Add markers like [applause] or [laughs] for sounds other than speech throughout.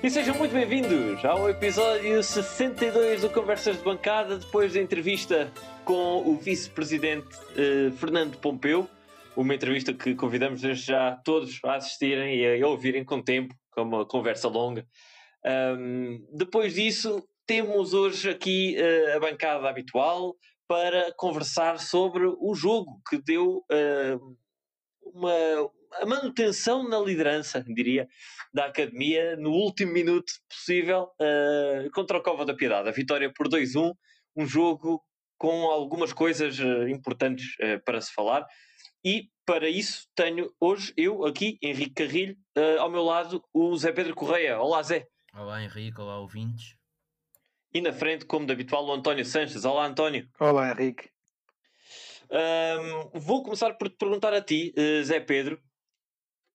E sejam muito bem-vindos ao episódio 62 do Conversas de Bancada, depois da entrevista com o vice-presidente eh, Fernando Pompeu. Uma entrevista que convidamos já todos a assistirem e a ouvirem com tempo, com uma conversa longa. Um, depois disso, temos hoje aqui uh, a bancada habitual para conversar sobre o jogo que deu uma, a manutenção na liderança, diria, da academia no último minuto possível uh, contra o Cova da Piedade. A vitória por 2-1, um jogo com algumas coisas importantes para se falar. E para isso tenho hoje eu aqui, Henrique Carrilho, ao meu lado o Zé Pedro Correia. Olá, Zé. Olá Henrique, olá ouvintes. E na frente, como de habitual, o António Sanches. Olá António. Olá Henrique. Um, vou começar por te perguntar a ti, uh, Zé Pedro,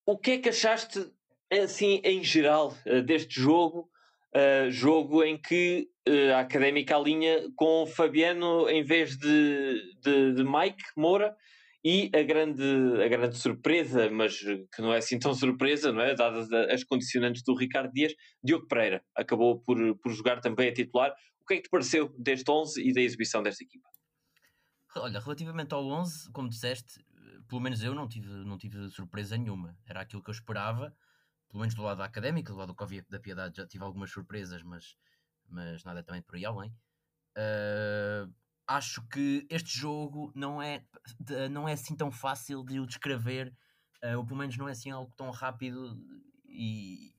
o que é que achaste, assim, em geral, uh, deste jogo? Uh, jogo em que a Académica alinha com Fabiano em vez de, de, de Mike Moura e a grande, a grande surpresa, mas que não é assim tão surpresa, não é? Dadas as condicionantes do Ricardo Dias, Diogo Pereira acabou por, por jogar também a titular. O que é que te pareceu deste 11 e da exibição desta equipa? Olha, relativamente ao 11, como disseste, pelo menos eu não tive, não tive surpresa nenhuma. Era aquilo que eu esperava, pelo menos do lado da académica, do lado do Covia da Piedade já tive algumas surpresas, mas, mas nada também por aí além. Uh, acho que este jogo não é, não é assim tão fácil de o descrever, uh, ou pelo menos não é assim algo tão rápido e,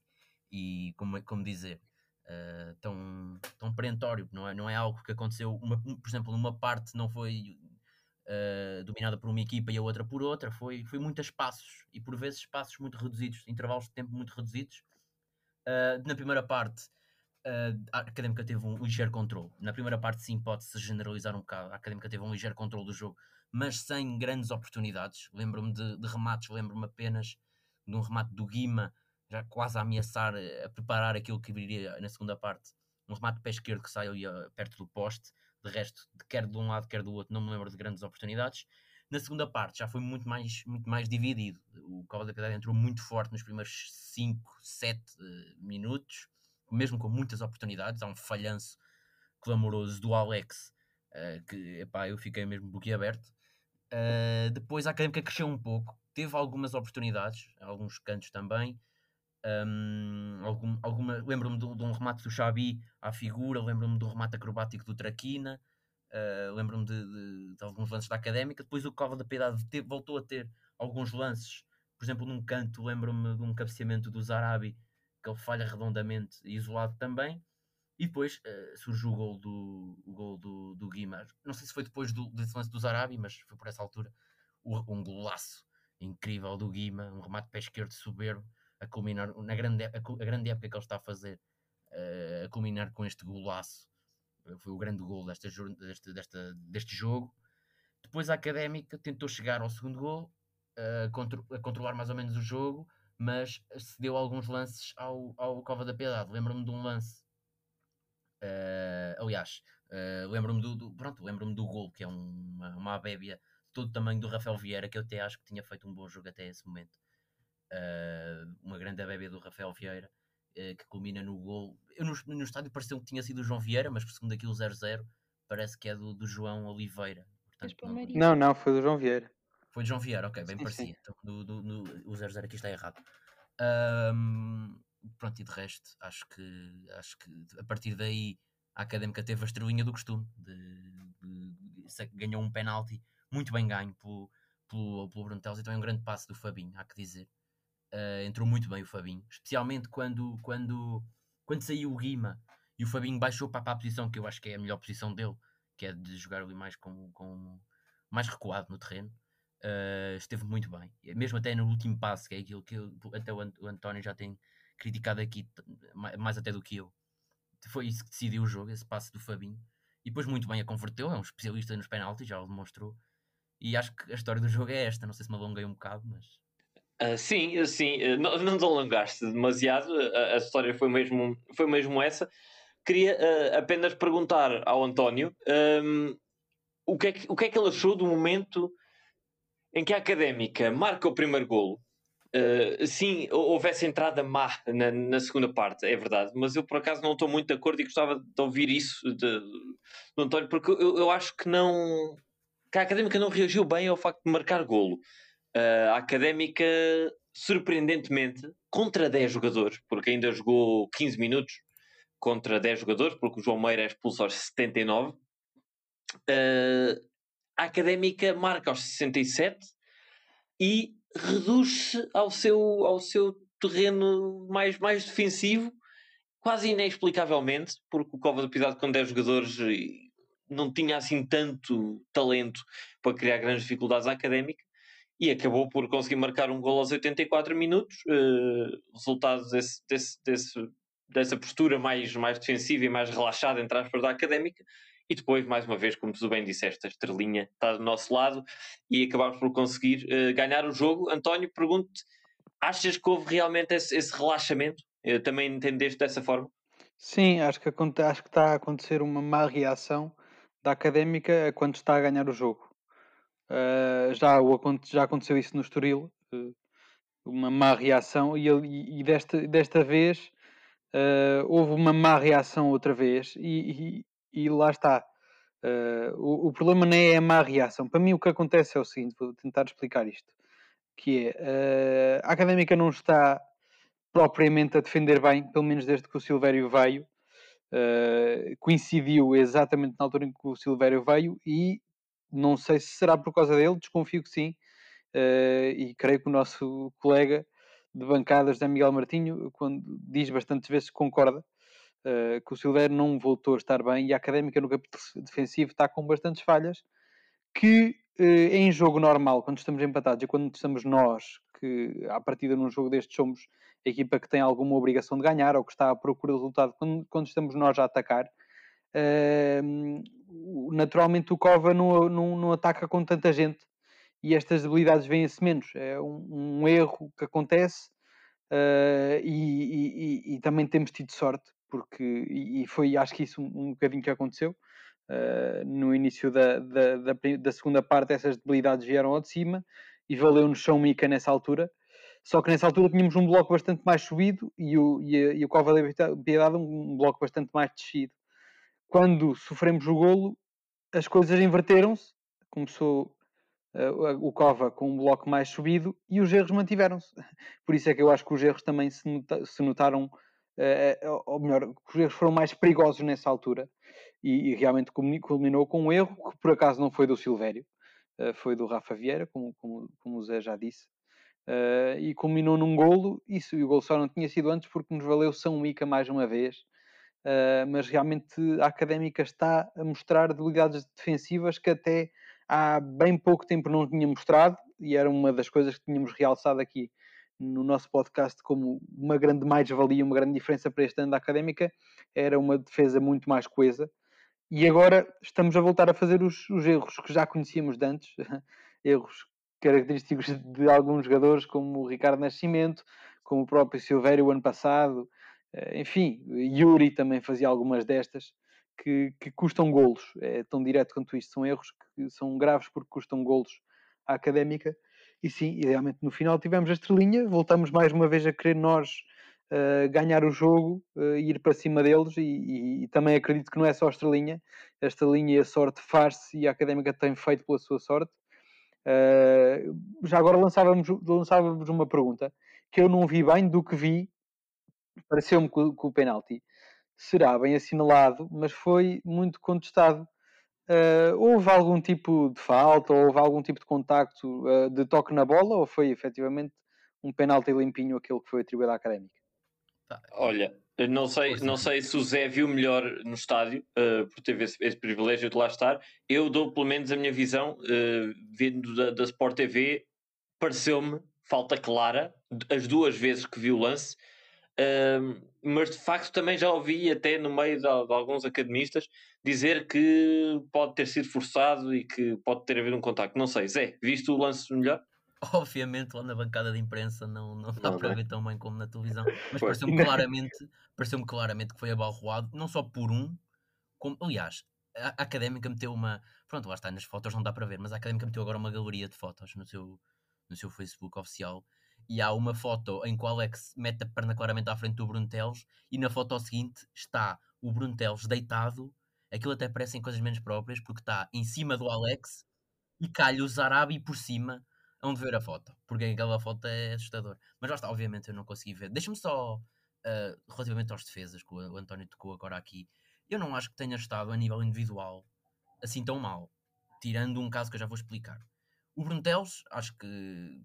e como, como dizer, uh, tão, tão perentório. Não é, não é algo que aconteceu, uma, por exemplo, numa parte não foi uh, dominada por uma equipa e a outra por outra, foi, foi muitos espaços e por vezes espaços muito reduzidos, intervalos de tempo muito reduzidos. na primeira parte Uh, a Académica teve um ligeiro controle. Na primeira parte, sim, pode-se generalizar um bocado. A Académica teve um ligeiro controle do jogo, mas sem grandes oportunidades. Lembro-me de, de, remates, lembro-me apenas de um remate do Guima, já quase a ameaçar, a preparar aquilo que viria na segunda parte. Um remate de pé esquerdo que saiu perto do poste. De resto, quer de um lado, quer do outro, não me lembro de grandes oportunidades. Na segunda parte já foi muito mais, muito mais dividido. O Cova da Piedade entrou muito forte nos primeiros 5, 7 uh, minutos mesmo com muitas oportunidades. Há um falhanço clamoroso do Alex, uh, que epá, eu fiquei mesmo boquiaberto. Uh, depois a Académica cresceu um pouco, teve algumas oportunidades, alguns cantos também. Um, algum, alguma, lembro-me de, de, um remate do Xabi à figura, lembro-me de um remate acrobático do Traquina, uh, lembro-me de, de, de, alguns lances da Académica. Depois o Cova da Piedade voltou a ter alguns lances, por exemplo, num canto, lembro-me de um cabeceamento do Zarabi que ele falha redondamente isolado também. E depois uh, surge o gol do, o gol do, do. Não sei se foi depois do, desse lance do Zarabi, mas foi por essa altura. O, um golaço incrível do Guima, um remate pé esquerdo soberbo, a culminar na grande, a, a grande época que ele está a fazer, uh, a culminar com este golaço. Foi o grande gol desta, deste, desta, deste jogo. Depois a Académica tentou chegar ao segundo gol, uh, contro, a controlar mais ou menos o jogo, mas cedeu alguns lances ao, ao Cova da Piedade. Lembro-me de um lance, uh, aliás, uh, lembro-me do, do, pronto, lembro-me do gol, que é uma, uma abébia todo o tamanho do Rafael Vieira, que eu até acho que tinha feito um bom jogo até esse momento. Uh, uma grande abébia do Rafael Vieira, que culmina no gol. Eu no, no estádio pareceu que tinha sido o João Vieira, mas por segundo aquilo 0-0, parece que é do, do João Oliveira. Portanto, não, não, não, foi do João Vieira. Foi de João Vieira, ok, bem sim, parecido. Sim. Então, do, do, do, o 00 aqui está errado. Um, pronto, e de resto, acho que, acho que a partir daí a Académica teve a estrelinha do costume. De, de, de, ganhou um penalti muito bem ganho pelo, pelo, pelo Bruno Teles e também um grande passo do Fabinho, há que dizer. Uh, entrou muito bem o Fabinho, especialmente quando, quando, quando saiu o Guima e o Fabinho baixou para, para a posição que eu acho que é a melhor posição dele, que é de jogar ali mais com, com mais recuado no terreno uh, esteve muito bem. Mesmo até no último passo, que é aquilo que eu, até o, António já tem criticado aqui, mais até do que eu. Foi isso que decidiu o jogo, esse passo do Fabinho. E depois muito bem a converteu, é um especialista nos penaltis, já o demonstrou. E acho que a história do jogo é esta. Não sei se me alonguei um bocado, mas. Uh, sim, sim, uh, não, [laughs] não te alongaste demasiado, a, a, história foi mesmo, foi mesmo essa. Queria uh, apenas perguntar ao António um, o, que é que, o que é que ele achou do momento em que a Académica marca o primeiro golo Uh, sim, houve essa entrada má na, na, segunda parte, é verdade, mas eu por acaso não estou muito de acordo e gostava de ouvir isso de, do António, porque eu, eu acho que não que a académica não reagiu bem ao facto de marcar golo. Uh, a académica, surpreendentemente, contra 10 jogadores, porque ainda jogou 15 minutos contra 10 jogadores, porque o João Meira é expulso aos 79. Uh, a académica marca aos 67 e reduz-se ao seu, ao seu terreno mais, mais defensivo, quase inexplicavelmente, porque o Cova do Piedade com 10 jogadores não tinha assim tanto talento para criar grandes dificuldades à académica e acabou por conseguir marcar um gol aos 84 minutos, uh, resultado desse, desse, desse, dessa postura mais, mais defensiva e mais relaxada, entre aspas, da académica, e depois, mais uma vez, como tu bem disseste, a estrelinha está do nosso lado e acabámos por conseguir uh, ganhar o jogo. António, pergunto-te, achas que houve realmente esse, esse relaxamento? Uh, também entendeste dessa forma? Sim, acho que, acho que está a acontecer uma má reação da académica quando está a ganhar o jogo. Uh, já, o, já aconteceu isso no Estoril, uh, uma má reação, e, e, desta, desta vez uh, houve uma má reação outra vez, e, e, lá está. O, o, problema não é a má reação. Para mim, o que acontece é o seguinte: vou tentar explicar isto. Que é a académica não está propriamente a defender bem, pelo menos desde que o Silvério veio. Coincidiu exatamente na altura em que o Silvério veio e não sei se será por causa dele, desconfio que sim, uh, e creio que o nosso [laughs] colega de bancada, José Miguel Martinho, quando diz bastantes vezes que concorda uh, que o Silvério não voltou a estar bem e a Académica no capítulo defensivo está com bastantes falhas que em jogo normal, quando estamos empatados e quando estamos nós, que à partida num jogo destes somos a equipa que tem alguma obrigação de ganhar ou que está à procura do resultado quando, quando estamos nós a atacar. Uh, naturalmente o Cova não, não, não, ataca com tanta gente e estas debilidades vêm-se menos. É um, um, erro que acontece uh, e, e, e, também temos tido sorte, porque e, foi acho que isso um, um bocadinho que aconteceu. Uh, no início da, da, da, da, segunda parte, essas debilidades vieram ao de cima e valeu-nos São Mica nessa altura. Só que nessa altura tínhamos um bloco bastante mais subido e o, e a, e o Cova da Piedade um bloco bastante mais descido. Quando sofremos o golo, as coisas inverteram-se. Começou uh, o Cova com um bloco mais subido e os erros mantiveram-se. [laughs] Por isso é que eu acho que os erros também se, nota, se notaram, uh, ou melhor, os erros foram mais perigosos nessa altura e, e, realmente culminou com um erro que por acaso não foi do Silvério, uh, foi do Rafa Vieira, como, como, como o Zé já disse. Uh, e culminou num golo. Isso, e o golo só não tinha sido antes porque nos valeu São Mica mais uma vez. Uh, mas realmente a académica está a mostrar debilidades defensivas que até há bem pouco tempo não tinha mostrado, e era uma das coisas que tínhamos realçado aqui no nosso podcast como uma grande mais-valia, uma grande diferença para este ano da académica, era uma defesa muito mais coesa. E agora estamos a voltar a fazer os, os erros que já conhecíamos de antes, [laughs] erros característicos de alguns jogadores, como o Ricardo Nascimento, como o próprio Silvério o ano passado, enfim, Yuri também fazia algumas destas que, que, custam golos. É tão direto quanto isto. São erros que são graves porque custam golos à académica. E sim, idealmente no final tivemos a estrelinha, voltamos mais uma vez a querer nós uh, ganhar o jogo uh, ir para cima deles. E, e, e, também acredito que não é só a estrelinha, a estrelinha e a sorte faz-se e a académica tem feito pela sua sorte. Uh, já agora lançávamos, lançávamos uma pergunta que eu não vi bem, do que vi, pareceu-me que, que, o penalti será bem assinalado, mas foi muito contestado. Uh, houve algum tipo de falta, ou houve algum tipo de contacto uh, de toque na bola, ou foi efetivamente um penalti limpinho aquele que foi atribuído à académica? Tá. Olha, não sei, não sei se o Zé viu melhor no estádio, uh, por ter esse, esse, privilégio de lá estar. Eu dou pelo menos a minha visão, uh, vindo da, da Sport TV, pareceu-me falta clara, as duas vezes que vi o lance, mas de facto também já ouvi até no meio de, de, alguns academistas dizer que pode ter sido forçado e que pode ter havido um contacto. Não sei, Zé, viste o lance melhor? obviamente lá na bancada de imprensa não, não dá não, para não é? ver tão bem como na televisão, mas pareceu-me claramente, pareceu claramente que foi abalroado, não só por um, como, aliás, a, a Académica meteu uma, pronto, lá está, nas fotos não dá para ver, mas a Académica meteu agora uma galeria de fotos no seu, no seu Facebook oficial, e há uma foto em que o Alex mete a perna claramente à frente do Bruno Teles e na foto seguinte está o Bruno Teles deitado, aquilo até parecem coisas menos próprias, porque está em cima do Alex e calha o Zarabi por cima onde ver a foto, porque aquela foto é assustadora. Mas lá está, obviamente eu não consegui ver. Deixa-me só, uh, relativamente aos defesas, que o António tocou agora aqui, eu não acho que tenha estado a nível individual assim tão mal, tirando um caso que eu já vou explicar. O Bruno Teles, acho que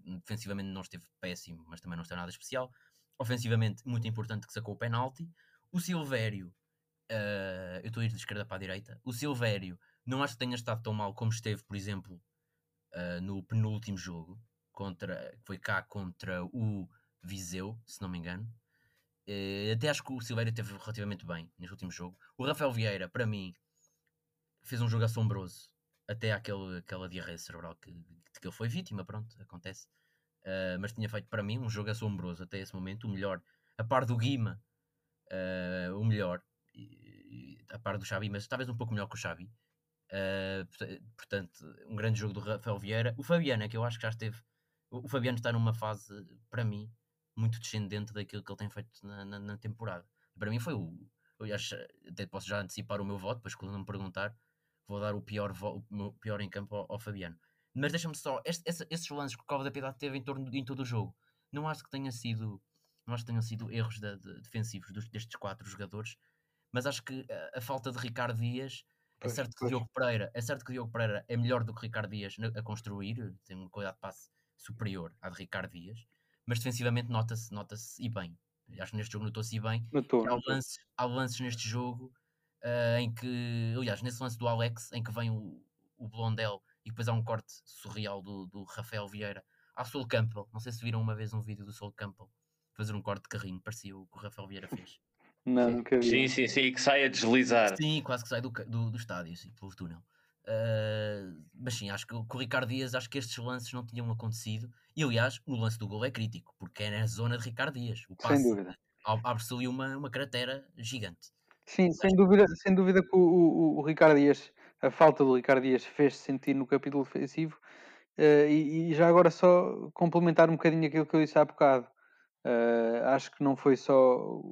defensivamente não esteve péssimo, mas também não esteve nada especial. Ofensivamente, muito importante que sacou o penalti. O Silvério, uh, eu estou a ir de esquerda para a direita. O Silvério, não acho que tenha estado tão mal como esteve, por exemplo, uh, no penúltimo jogo, contra, foi cá contra o Viseu, se não me engano. Uh, até acho que o Silvério teve relativamente bem neste último jogo. O Rafael Vieira, para mim, fez um jogo assombroso até aquele, aquela diarreia cerebral que, que ele foi vítima, pronto, acontece. Uh, mas tinha feito para mim um jogo assombroso até esse momento, o melhor, a par do Guima, uh, o melhor, e, a par do Xavi, mas talvez um pouco melhor que o Xavi. Uh, portanto, um grande jogo do Rafael Vieira. O Fabiano é que eu acho que já esteve. O Fabiano está numa fase, para mim, muito descendente daquilo que ele tem feito na, na, na temporada. Para mim foi o. Eu acho, até posso já antecipar o meu voto, depois quando me perguntar, vou dar o pior, o pior em campo ao, ao Fabiano. Mas deixa-me só, este, esse, esses lances que o Cova da Piedade teve em, torno, em todo o jogo, não acho que tenha sido, não acho que tenham sido erros de, de, defensivos dos, destes quatro jogadores, mas acho que a, a falta de Ricardo Dias, é certo que Diogo Pereira, é certo que Diogo Pereira é melhor do que Ricardo Dias a construir, tem uma qualidade de passe superior à de Ricardo Dias, mas defensivamente nota-se, nota-se e bem. Acho que neste jogo notou-se e bem. Notou, há, lances, há lances neste jogo uh, em que, aliás, nesse lance do Alex, em que vem o, o Blondel e depois há um corte surreal do, do Rafael Vieira ao Sol Campbell. Não sei se viram uma vez um vídeo do Sol Campbell fazer um corte de carrinho, parecia o que o Rafael Vieira fez. Não, nunca vi. Sim, sim, sim, que sai a deslizar. Sim, quase que sai do, do, do estádio, sim, pelo túnel. Uh, mas sim, acho que com o Ricardo Dias, acho que estes lances não tinham acontecido. E aliás, o lance do gol é crítico, porque é na zona de Ricardo Dias. O passe, Sem dúvida. Abre-se ali uma, uma cratera gigante. Sim, sem dúvida, sem dúvida que o, o, o Ricardo Dias, a falta do Ricardo Dias fez-se sentir no capítulo defensivo. Uh, e, e, já agora só complementar um bocadinho aquilo que eu disse há bocado. Uh, acho que não foi só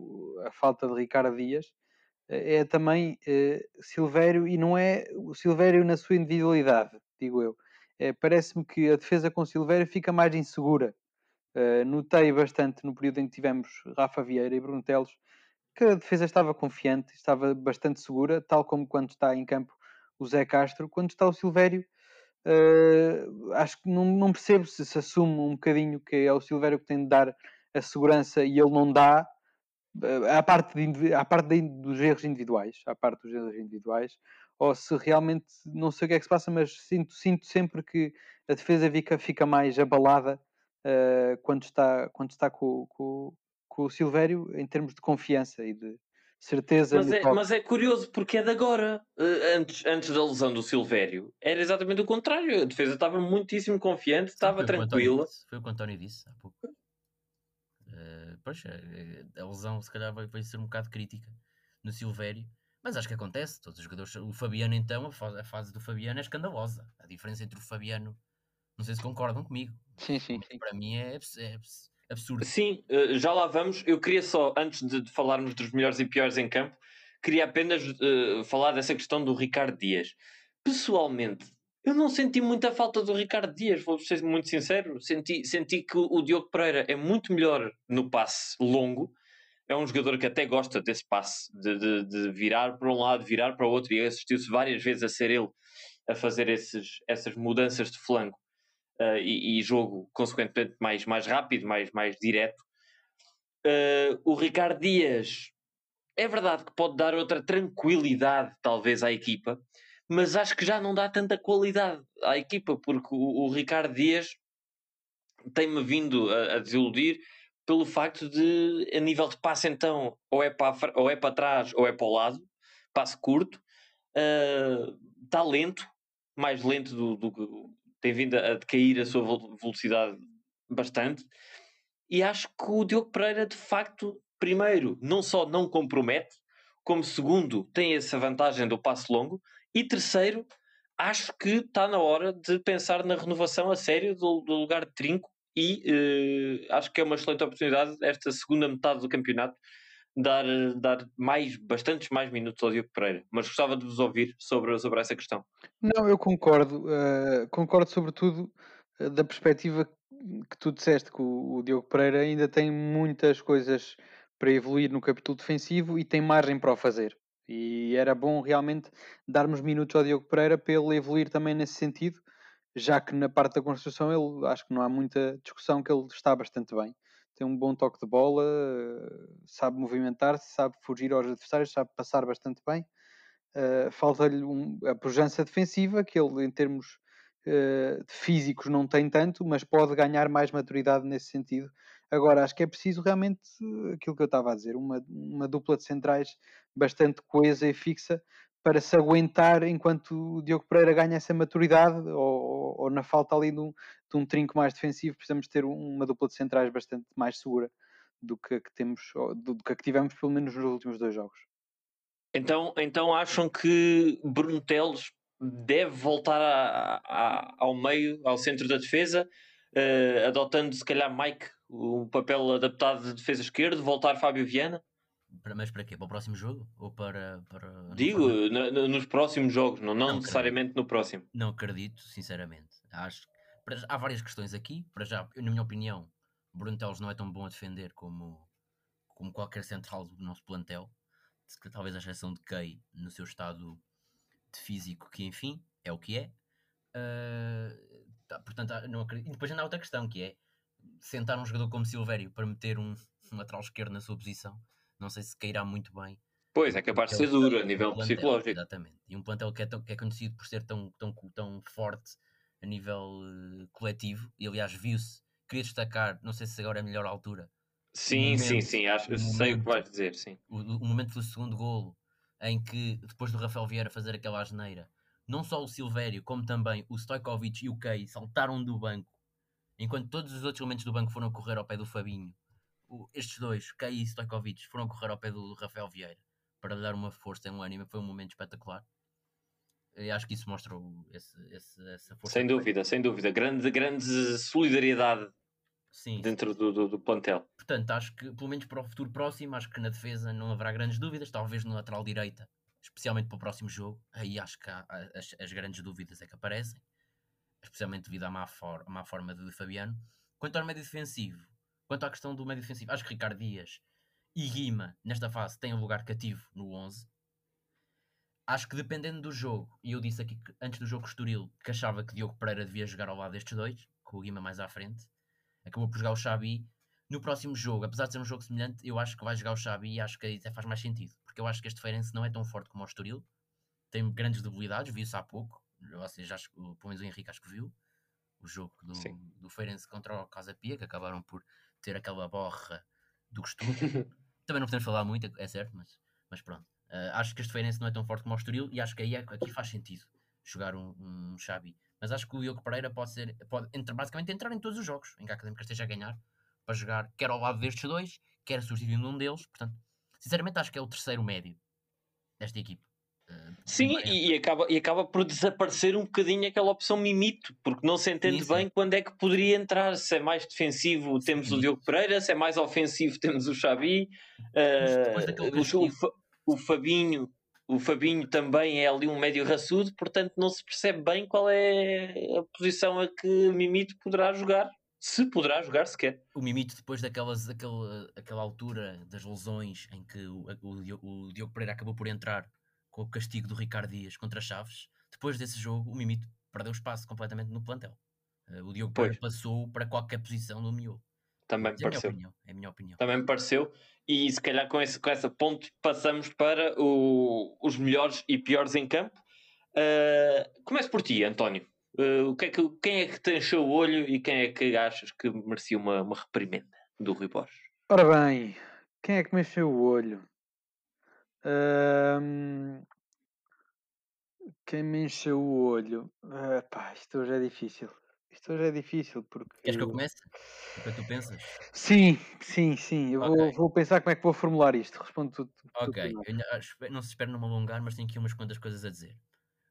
a falta de Ricardo Dias, é também uh, Silvério, e não é o Silvério na sua individualidade, digo eu. É, Parece-me que a defesa com Silvério fica mais insegura. Uh, notei bastante no período em que tivemos Rafa Vieira e Bruno Teles que a defesa estava confiante, estava bastante segura, tal como quando está em campo o Zé Castro. Quando está o Silvério, uh, acho que não, não percebo se se assume um bocadinho que é o Silvério que tem de dar a segurança e ele não dá, uh, à parte, de, à parte dos erros individuais, à parte dos erros individuais, ou se realmente, não sei o que é que se passa, mas sinto, sinto sempre que a defesa fica, fica mais abalada uh, quando está, quando está com, com, com o Silvério em termos de confiança e de certeza. Mas, é, mas é, curioso porque é de agora. Uh, antes, antes da lesão do Silvério, era exatamente o contrário. A defesa estava muitíssimo confiante, estava tranquila. Foi o que o António disse há pouco. Uh, pois, a lesão se calhar vai, vai ser um bocado crítica no Silvério. Mas acho que acontece, todos os jogadores. O Fabiano, então, a fase, a fase do Fabiano é escandalosa. A diferença entre o Fabiano, não sei se concordam comigo. Sim, sim. sim. Para mim é, é, absurdo. Sim, eh, já lá vamos. Eu queria só, antes de falarmos dos melhores e piores em campo, queria apenas uh, falar dessa questão do Ricardo Dias. Pessoalmente, eu não senti muita falta do Ricardo Dias, vou ser muito sincero. Senti, senti que o Diogo Pereira é muito melhor no passe longo. É um jogador que até gosta desse passe, de, de, de virar para um lado, virar para o outro, e assistiu-se várias vezes a ser ele a fazer esses, essas mudanças de flanco uh, e, e, jogo consequentemente mais, mais rápido, mais, mais direto. Uh, o Ricardo Dias é verdade que pode dar outra tranquilidade, talvez, à equipa, mas acho que já não dá tanta qualidade à equipa, porque o, o Ricardo Dias tem-me vindo a, a, desiludir pelo facto de, a nível de passe, então, ou é para, ou é para trás ou é para o lado, passe curto, está uh, lento, mais lento do, do, tem vindo a decair a sua velocidade bastante. E acho que o Diogo Pereira, de facto, primeiro, não só não compromete, como segundo, tem essa vantagem do passo longo, e terceiro, acho que está na hora de pensar na renovação a sério do, do lugar de trinco. E uh, acho que é uma excelente oportunidade esta segunda metade do campeonato dar, dar mais, bastantes mais minutos ao Diogo Pereira, mas gostava de vos ouvir sobre, sobre essa questão. Não, eu concordo, uh, concordo sobretudo uh, da perspectiva que tu disseste que o, o Diogo Pereira ainda tem muitas coisas para evoluir no capítulo defensivo e tem margem para o fazer. E era bom realmente darmos minutos ao Diogo Pereira para ele evoluir também nesse sentido, já que na parte da construção ele acho que não há muita discussão que ele está bastante bem. Tem um bom toque de bola, sabe movimentar-se, sabe fugir aos adversários, sabe passar bastante bem. Uh, Falta-lhe um, a pujança defensiva, que ele em termos uh, físicos não tem tanto, mas pode ganhar mais maturidade nesse sentido Agora, acho que é preciso realmente aquilo que eu estava a dizer, uma, uma dupla de centrais bastante coesa e fixa para se aguentar enquanto o Diogo Pereira ganha essa maturidade ou, ou na falta ali de um, de um, trinco mais defensivo, precisamos ter uma dupla de centrais bastante mais segura do que a que temos, do, do que a que tivemos pelo menos nos últimos dois jogos. Então, então acham que Bruno Teles deve voltar a, a, ao meio, ao centro da defesa, uh, adotando se calhar Mike o papel adaptado de defesa esquerda, voltar Fábio Viana? Mas para quê? Para o próximo jogo? Ou para. para Digo, na, nos próximos jogos, não, não, não necessariamente no próximo. Não acredito, sinceramente. Acho há várias questões aqui. Para já, na minha opinião, Bruno Teles não é tão bom a defender como, como qualquer central do nosso plantel. Talvez a exceção de Kay no seu estado de físico, que enfim, é o que é. Uh, tá, portanto, não acredito. E depois ainda há outra questão que é sentar um jogador como Silvério para meter um, um lateral esquerdo na sua posição, não sei se cairá muito bem. Pois, é capaz de ser duro a nível plantel, psicológico. Exatamente. E um plantel que é, tão, que é conhecido por ser tão, tão, tão forte a nível uh, coletivo, e aliás viu-se, queria destacar, não sei se agora é a melhor altura. Sim, momento, sim, sim, acho, o sei momento, o que vais dizer, sim. O, o, momento do segundo golo, em que depois do Rafael Vieira fazer aquela asneira, não só o Silvério, como também o Stojkovic e o Kei saltaram do banco Enquanto todos os outros elementos do banco foram correr ao pé do Fabinho, estes dois, Kei e Stojkovic, foram correr ao pé do Rafael Vieira para lhe dar uma força e um ânimo. Foi um momento espetacular. E acho que isso mostra esse, esse, essa força. Sem dúvida, sem dúvida. Grande, grande solidariedade Sim. dentro do, do, do, plantel. Portanto, acho que, pelo menos para o futuro próximo, acho que na defesa não haverá grandes dúvidas. Talvez no lateral direita, especialmente para o próximo jogo, aí acho que há, as, as grandes dúvidas é que aparecem especialmente devido à má, for má forma de Fabiano. Quanto ao médio defensivo, quanto à questão do médio defensivo, acho que Ricardo Dias e Guima, nesta fase, têm um lugar cativo no 11. Acho que dependendo do jogo, e eu disse aqui que, antes do jogo Estoril que achava que Diogo Pereira devia jogar ao lado destes dois, com o Guima mais à frente, acabou por jogar o Xabi. No próximo jogo, apesar de ser um jogo semelhante, eu acho que vai jogar o Xabi e acho que aí até faz mais sentido, porque eu acho que este Feirense não é tão forte como o Estoril, tem grandes debilidades, viu-se há pouco, vocês já, pelo menos o Henrique acho que viu o jogo do, do Feirense contra o Casa Pia, que acabaram por ter aquela borra do costume. [laughs] Também não podemos falar muito, é certo, mas, mas pronto. Uh, acho que este Feirense não é tão forte como o Estoril e acho que aí é, aqui faz sentido jogar um, um Xabi. Mas acho que o Diogo Pereira pode ser, pode entre, basicamente entrar em todos os jogos em que a Académica esteja a ganhar para jogar quer ao lado destes dois, quer substituindo um deles. Portanto, sinceramente, acho que é o terceiro médio desta equipe. Sim, e, e, acaba, e acaba por desaparecer um bocadinho aquela opção mimito, porque não se entende sim, bem quando é que poderia entrar. Se é mais defensivo, temos sim. o Diogo Pereira, se é mais ofensivo, temos o Xavi, uh, o, o, Fabinho. O Fabinho também é ali um médio raçudo, portanto não se percebe bem qual é a posição a que Mimito poderá jogar se poderá jogar sequer. O Mimito, depois daquelas, daquela, aquela altura das lesões em que o, o, o Diogo Pereira acabou por entrar com o castigo do Ricardo Dias contra Chaves, depois desse jogo o Mimito perdeu espaço completamente no plantel. Uh, o Diogo Pereira passou para qualquer posição do miolo. Também me pareceu. É a, opinião, é a minha opinião. Também me pareceu. E se calhar com esse, com esse ponto passamos para o, os melhores e piores em campo. Uh, começo por ti, António. Uh, o que é que, quem é que te encheu o olho e quem é que achas que merecia uma, uma reprimenda do Rui Borges? Ora bem, quem é que me encheu o olho? quem me encheu o olho? Epá, isto hoje é difícil. Isto hoje é difícil porque. Queres que eu comece? O que tu pensas? Sim, sim, sim. Eu vou, vou pensar como é que vou formular isto. Respondo tudo. Ok, eu não se espera não me alongar, mas tenho aqui umas quantas coisas a dizer.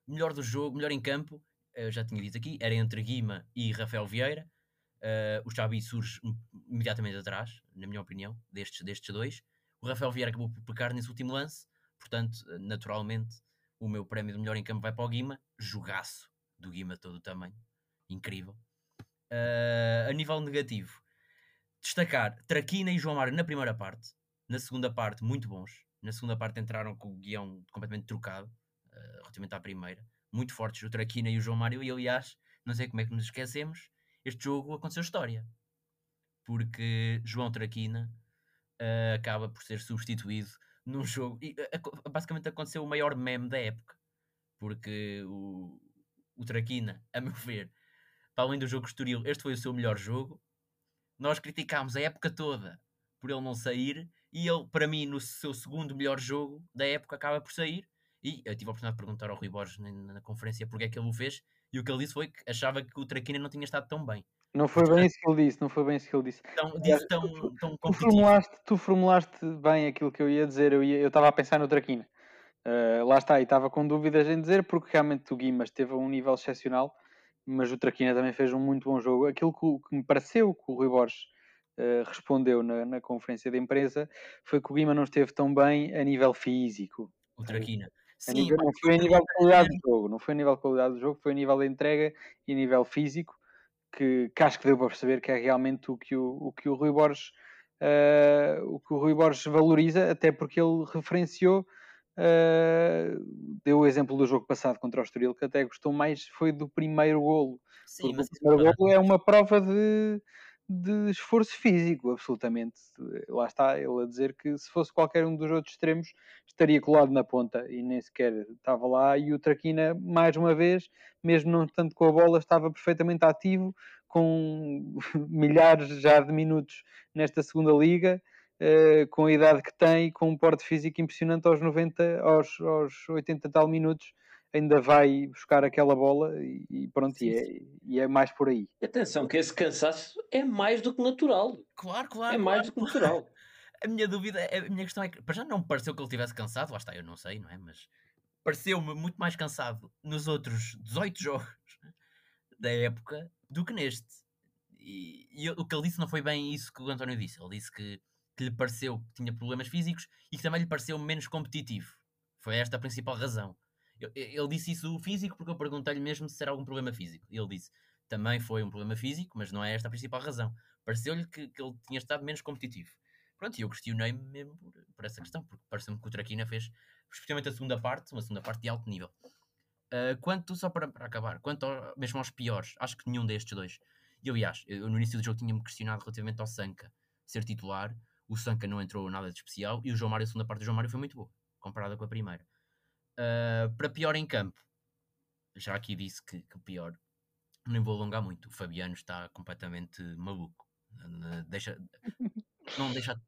Melhor do jogo, melhor em campo, eu já tinha dito aqui, era entre Guima e Rafael Vieira. Uh, o Xabi surge imediatamente atrás, na minha opinião, destes, destes dois. O Rafael Vieira acabou por pecar nesse último lance, portanto, naturalmente, o meu prémio de melhor em campo vai para o Guima. Jogaço do Guima, todo o tamanho, incrível. Uh, a nível negativo, destacar Traquina e João Mário na primeira parte, na segunda parte, muito bons. Na segunda parte entraram com o guião completamente trocado, uh, relativamente à primeira. Muito fortes o Traquina e o João Mário, e aliás, não sei como é que nos esquecemos, este jogo aconteceu história. Porque João Traquina uh, acaba por ser substituído num jogo. E, basicamente aconteceu o maior meme da época. Porque o, o Traquina, a meu ver, para além do jogo Estoril, este foi o seu melhor jogo. Nós criticámos a época toda por ele não sair. E ele, para mim, no seu segundo melhor jogo da época, acaba por sair. E eu tive a oportunidade de perguntar ao Rui Borges na, na conferência porque é que ele o fez. E o que ele disse foi que achava que o Traquina não tinha estado tão bem. Não foi bem isso que ele disse, não foi bem isso que ele disse. Então, disse tão, tu, tão tu, formulaste, tu formulaste bem aquilo que eu ia dizer, eu estava a pensar no Traquina. Uh, lá está, e estava com dúvidas em dizer, porque realmente o Guimas teve um nível excepcional, mas o Traquina também fez um muito bom jogo. Aquilo que, que me pareceu que o Rui Borges uh, respondeu na, na, conferência de imprensa foi que o Guima não esteve tão bem a nível físico. O Traquina. Sim, nível, não foi a nível de qualidade do jogo, não foi a nível de qualidade do jogo, foi a nível de entrega e a nível físico, que, que acho que deu para perceber que é realmente o que o, o, que o Rui Borges uh, o que o Rui Borges valoriza, até porque ele referenciou uh, deu o exemplo do jogo passado contra o Estoril, que até gostou mais foi do primeiro golo. Sim, mas o primeiro golo é uma prova de de esforço físico, absolutamente. Lá está ele a dizer que se fosse qualquer um dos outros extremos estaria colado na ponta e nem sequer estava lá. E o Traquina, mais uma vez, mesmo não tanto com a bola, estava perfeitamente ativo, com [laughs] milhares já de minutos nesta segunda liga. Uh, com a idade que tem, com um porte físico impressionante aos 90, aos, aos 80 tal minutos, ainda vai buscar aquela bola e, e pronto, sim, e, é, e, é, mais por aí. Atenção, que esse cansaço é mais do que natural. Claro, claro. É mais do que natural. [laughs] A minha dúvida, a minha questão é que, para já não me pareceu que ele tivesse cansado, lá está, eu não sei, não é? Mas pareceu-me muito mais cansado nos outros 18 [laughs] jogos da época do que neste. E, e, o que ele disse não foi bem isso que o António disse. Ele disse que, que lhe pareceu que tinha problemas físicos e que também lhe pareceu menos competitivo. Foi esta a principal razão. Ele disse isso físico porque eu perguntei-lhe mesmo se era algum problema físico. Ele disse: também foi um problema físico, mas não é esta a principal razão. Pareceu-lhe que, que ele tinha estado menos competitivo. Pronto, e eu questionei-me mesmo por, por, essa questão, porque pareceu-me que o Traquina fez, especialmente a segunda parte, uma segunda parte de alto nível. Uh, quanto, só para, para acabar, quanto ao, mesmo aos piores, acho que nenhum destes dois. E aliás, eu, no início do jogo tinha-me questionado relativamente ao Sanca ser titular. O Sanca não entrou nada de especial e o João Mário, a segunda parte do João Mário foi muito boa, comparada com a primeira. Uh, para pior em campo, já aqui disse que, que pior, nem vou alongar muito. O Fabiano está completamente maluco. Deixa, não deixa,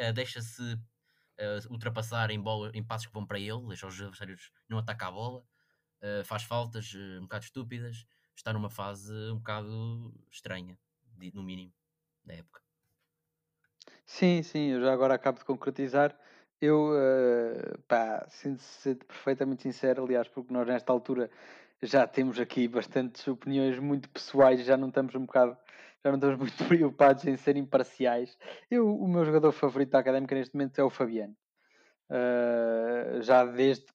ah, deixa-se uh, ultrapassar em, bola, em passos que vão para ele, deixa os adversários não atacar a bola, uh, faz faltas uh, um bocado estúpidas, está numa fase um bocado estranha, no mínimo, da época. Sim, sim, eu já agora acabo de concretizar. Eu, uh, pá, sinto ser perfeitamente sincero, aliás, porque nós nesta altura já temos aqui bastantes opiniões muito pessoais, já não estamos um bocado, já não estamos [laughs] muito preocupados em ser imparciais. Eu, o meu jogador favorito da Académica neste momento é o Fabiano. Uh, já desde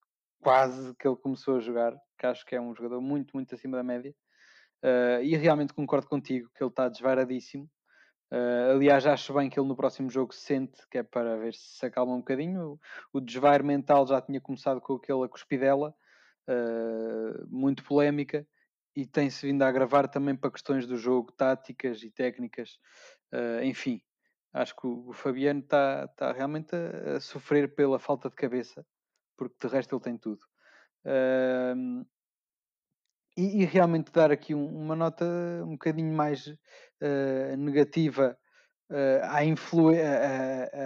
quase que ele começou a jogar, que acho que é um jogador muito, muito acima da média. Uh, e realmente concordo contigo que ele está desvairadíssimo. Uh, aliás, acho bem que ele no próximo jogo se sente, que é para ver se se acalma um bocadinho. O, o desvair mental já tinha começado com aquela cuspidela, uh, muito polémica, e tem-se vindo a agravar também para questões do jogo, táticas e técnicas. Uh, enfim, acho que o, o Fabiano está tá realmente a, a, sofrer pela falta de cabeça, porque de resto ele tem tudo. E, e, realmente dar aqui um, uma nota um bocadinho mais uh, negativa uh, à influ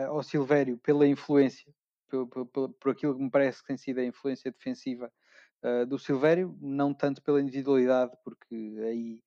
ao Silvério pela influência, por, por, por, aquilo que me parece que tem sido a influência defensiva uh, do Silvério, não tanto pela individualidade, porque aí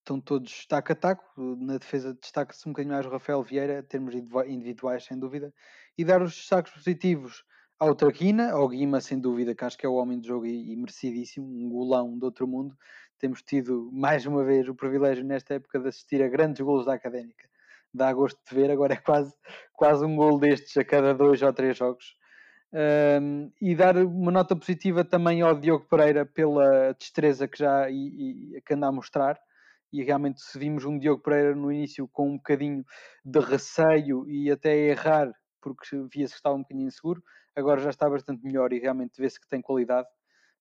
estão todos taco a taco. Na defesa destaca-se um bocadinho mais o Rafael Vieira, termos individuais, sem dúvida, e dar os destaques positivos ao Traquina, ao Guima, sem dúvida, que acho que é o homem de jogo e, e merecidíssimo, um golão de outro mundo. Temos tido mais uma vez o privilégio nesta época de assistir a grandes golos da Académica. Dá gosto de ver, agora é quase, quase um gol destes a cada dois ou três jogos. Um, e dar uma nota positiva também ao Diogo Pereira pela destreza que já e, e, que anda a mostrar. E realmente, se vimos um Diogo Pereira no início com um bocadinho de receio e até errar, porque via-se que estava um bocadinho inseguro, agora já está bastante melhor e realmente vê-se que tem qualidade.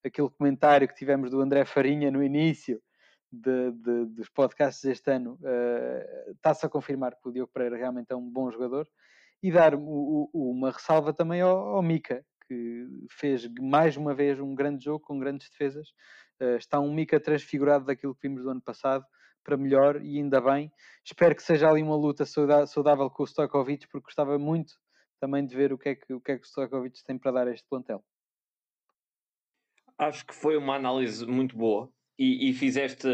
Aquele comentário que tivemos do André Farinha no início de, de, dos podcasts deste ano uh, está-se a confirmar que o Diogo Pereira realmente é um bom jogador e dar o, o, uma ressalva também ao, ao Mica, que fez mais uma vez um grande jogo com grandes defesas. Uh, está um Mica transfigurado daquilo que vimos do ano passado para melhor e ainda bem. Espero que seja ali uma luta saudável com o Stojkovic, porque gostava muito também de ver o que é que o, que é que o Stojkovic tem para dar a este plantel. Acho que foi uma análise muito boa e, e fizeste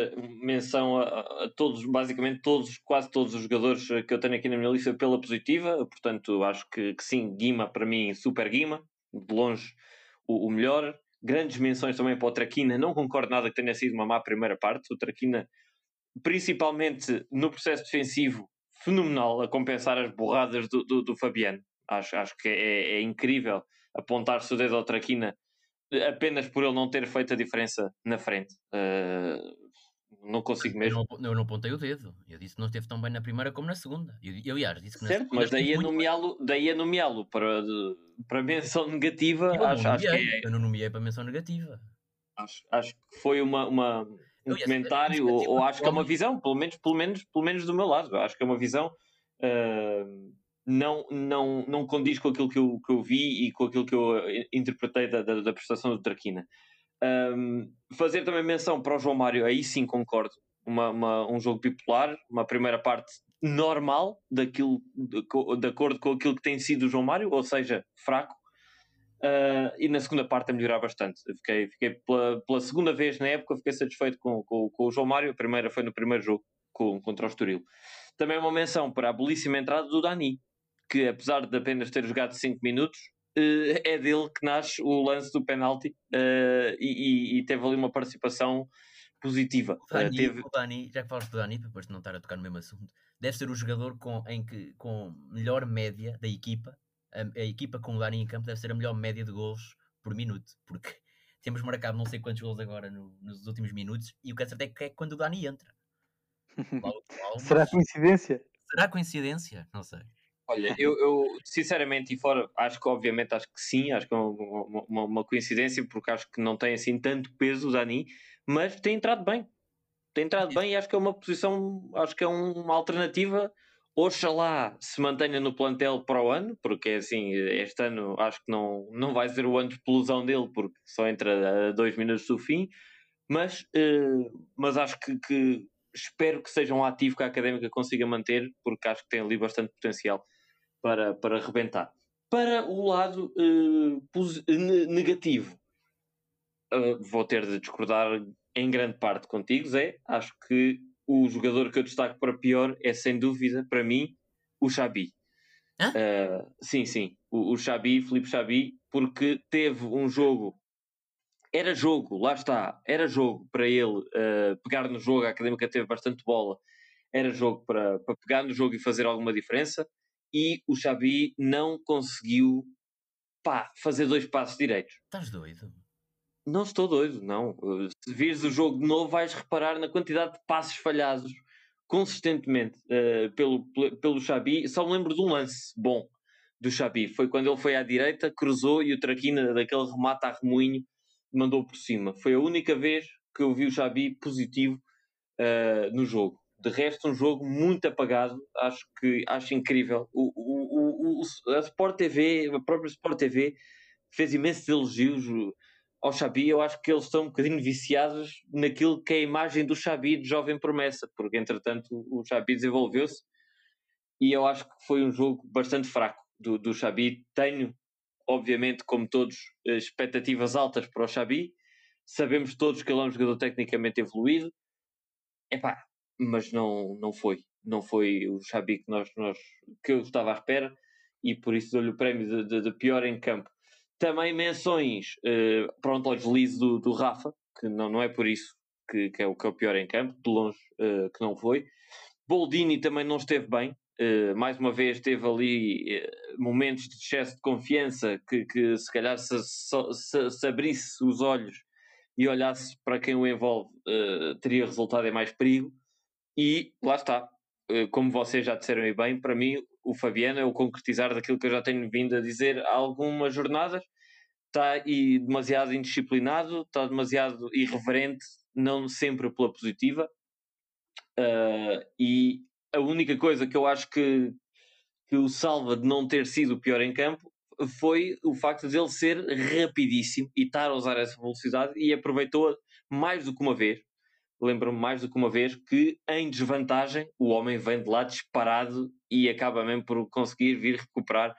menção a, a, todos, basicamente todos, quase todos os jogadores que eu tenho aqui na minha lista pela positiva, portanto acho que, que sim, Guima para mim, super Guima, de longe o, o, melhor. Grandes menções também para o Traquina, não concordo nada que tenha sido uma má primeira parte, o Traquina, principalmente no processo defensivo, fenomenal a compensar as borradas do, do, do Fabiano. Acho, acho que é, é incrível apontar-se o dedo ao Traquina apenas por ele não ter feito a diferença na frente. Uh, não consigo mesmo. Eu não, eu não apontei o dedo. Eu disse que não esteve tão bem na primeira como na segunda. Eu, eu aliás, disse que certo, mas daí a nomeá-lo daí a nomeá-lo para, para menção negativa. Eu acho, acho que é... Eu não nomeei para menção negativa. Acho, acho que foi uma, uma um aliás, comentário, ou, ou, acho que é uma visão, pelo menos, pelo, menos, pelo menos do meu lado. Acho que é uma visão. Uh, não, não, não condiz com aquilo que eu, que eu vi e com aquilo que eu eh, interpretei da, da, da prestação do Traquina. Um, fazer também menção para o João Mário, aí sim concordo. Uma, uma, um jogo bipolar, uma primeira parte normal, daquilo, de, de, acordo com aquilo que tem sido o João Mário, ou seja, fraco. Uh, e na segunda parte a melhorar bastante. fiquei, fiquei pela, pela, segunda vez na época, fiquei satisfeito com, com, com, o João Mário. A primeira foi no primeiro jogo com, contra o Estoril. Também uma menção para a belíssima entrada do Dani, que apesar de apenas ter jogado 5 minutos, uh, é dele que nasce o lance do penalti uh, e, e, teve ali uma participação positiva. O Dani, uh, teve... o Dani, já que falas do Dani, depois de não estar a tocar no mesmo assunto, deve ser o jogador com, em que, com melhor média da equipa. A, a, equipa com o Dani em campo deve ser a melhor média de gols por minuto, porque [laughs] temos marcado não sei quantos gols agora no, nos últimos minutos e o que é certo é que é quando o Dani entra. [laughs] Será coincidência? Será coincidência? Não sei. Olha, [laughs] eu, eu, sinceramente e fora, acho que obviamente acho que sim, acho que é uma, uma, uma, coincidência, porque acho que não tem assim tanto peso o Dani, mas tem entrado bem. Tem entrado bem e acho que é uma posição, acho que é uma alternativa. Oxalá se mantenha no plantel para o ano, porque assim, este ano acho que não, não vai ser o ano de explosão dele, porque só entra a dois minutos do fim, mas, uh, mas acho que, que espero que seja um ativo que a académica consiga manter, porque acho que tem ali bastante potencial para, para rebentar. Para o lado uh, negativo, uh, vou ter de discordar em grande parte contigo, Zé. Acho que o jogador que eu destaco para pior é, sem dúvida, para mim, o Xabi. Uh, sim, sim, o, o Xabi, Felipe Xabi, porque teve um jogo era jogo, lá está, era jogo para ele uh, pegar no jogo, a Académica teve bastante bola, era jogo para, para pegar no jogo e fazer alguma diferença, e o Xabi não conseguiu pá, fazer dois passos direitos. Estás doido? Não estou doido, não. Se vires o jogo de novo, vais reparar na quantidade de passos falhados consistentemente uh, pelo, pelo Xabi. Só me lembro de um lance bom do Xabi. Foi quando ele foi à direita, cruzou e o Traquina, daquele remate a remoinho, mandou por cima. Foi a única vez que eu vi o Xabi positivo uh, no jogo. De resto, um jogo muito apagado. Acho que acho incrível. O, o, o, a Sport TV, a própria Sport TV, fez imensos elogios ao Xabi. Eu acho que eles estão um bocadinho viciados naquilo que é a imagem do Xabi de jovem promessa, porque entretanto o Xabi desenvolveu-se e eu acho que foi um jogo bastante fraco do, do Xabi. Tenho obviamente, como todos, eh, expectativas altas para o Xabi. Sabemos todos que ele é um jogador tecnicamente evoluído. Epá, mas não, não foi. Não foi o Xabi que, nós, nós, que eu estava à espera e por isso dou-lhe o prémio de, de, de, pior em campo. Também menções, uh, pronto, ao deslize do, do Rafa, que não, não é por isso que, que, é o que é o pior em campo, de longe uh, que não foi. Boldini também não esteve bem, uh, mais uma vez teve ali momentos de excesso de confiança que, que se calhar se, se, se, abrisse os olhos e olhasse para quem o envolve teria resultado em mais perigo. E lá está, como vocês já disseram aí bem, para mim o Fabiano é o concretizar daquilo que eu já tenho vindo a dizer há algumas jornadas. Está demasiado indisciplinado, está demasiado irreverente, não sempre pela positiva. Uh, e a única coisa que eu acho que, que o salva de não ter sido o pior em campo foi o facto de ele ser rapidíssimo e estar a usar essa velocidade e aproveitou mais do que uma vez. Lembro-me mais do que uma vez que em desvantagem o homem vem de lá disparado e acaba mesmo por conseguir vir recuperar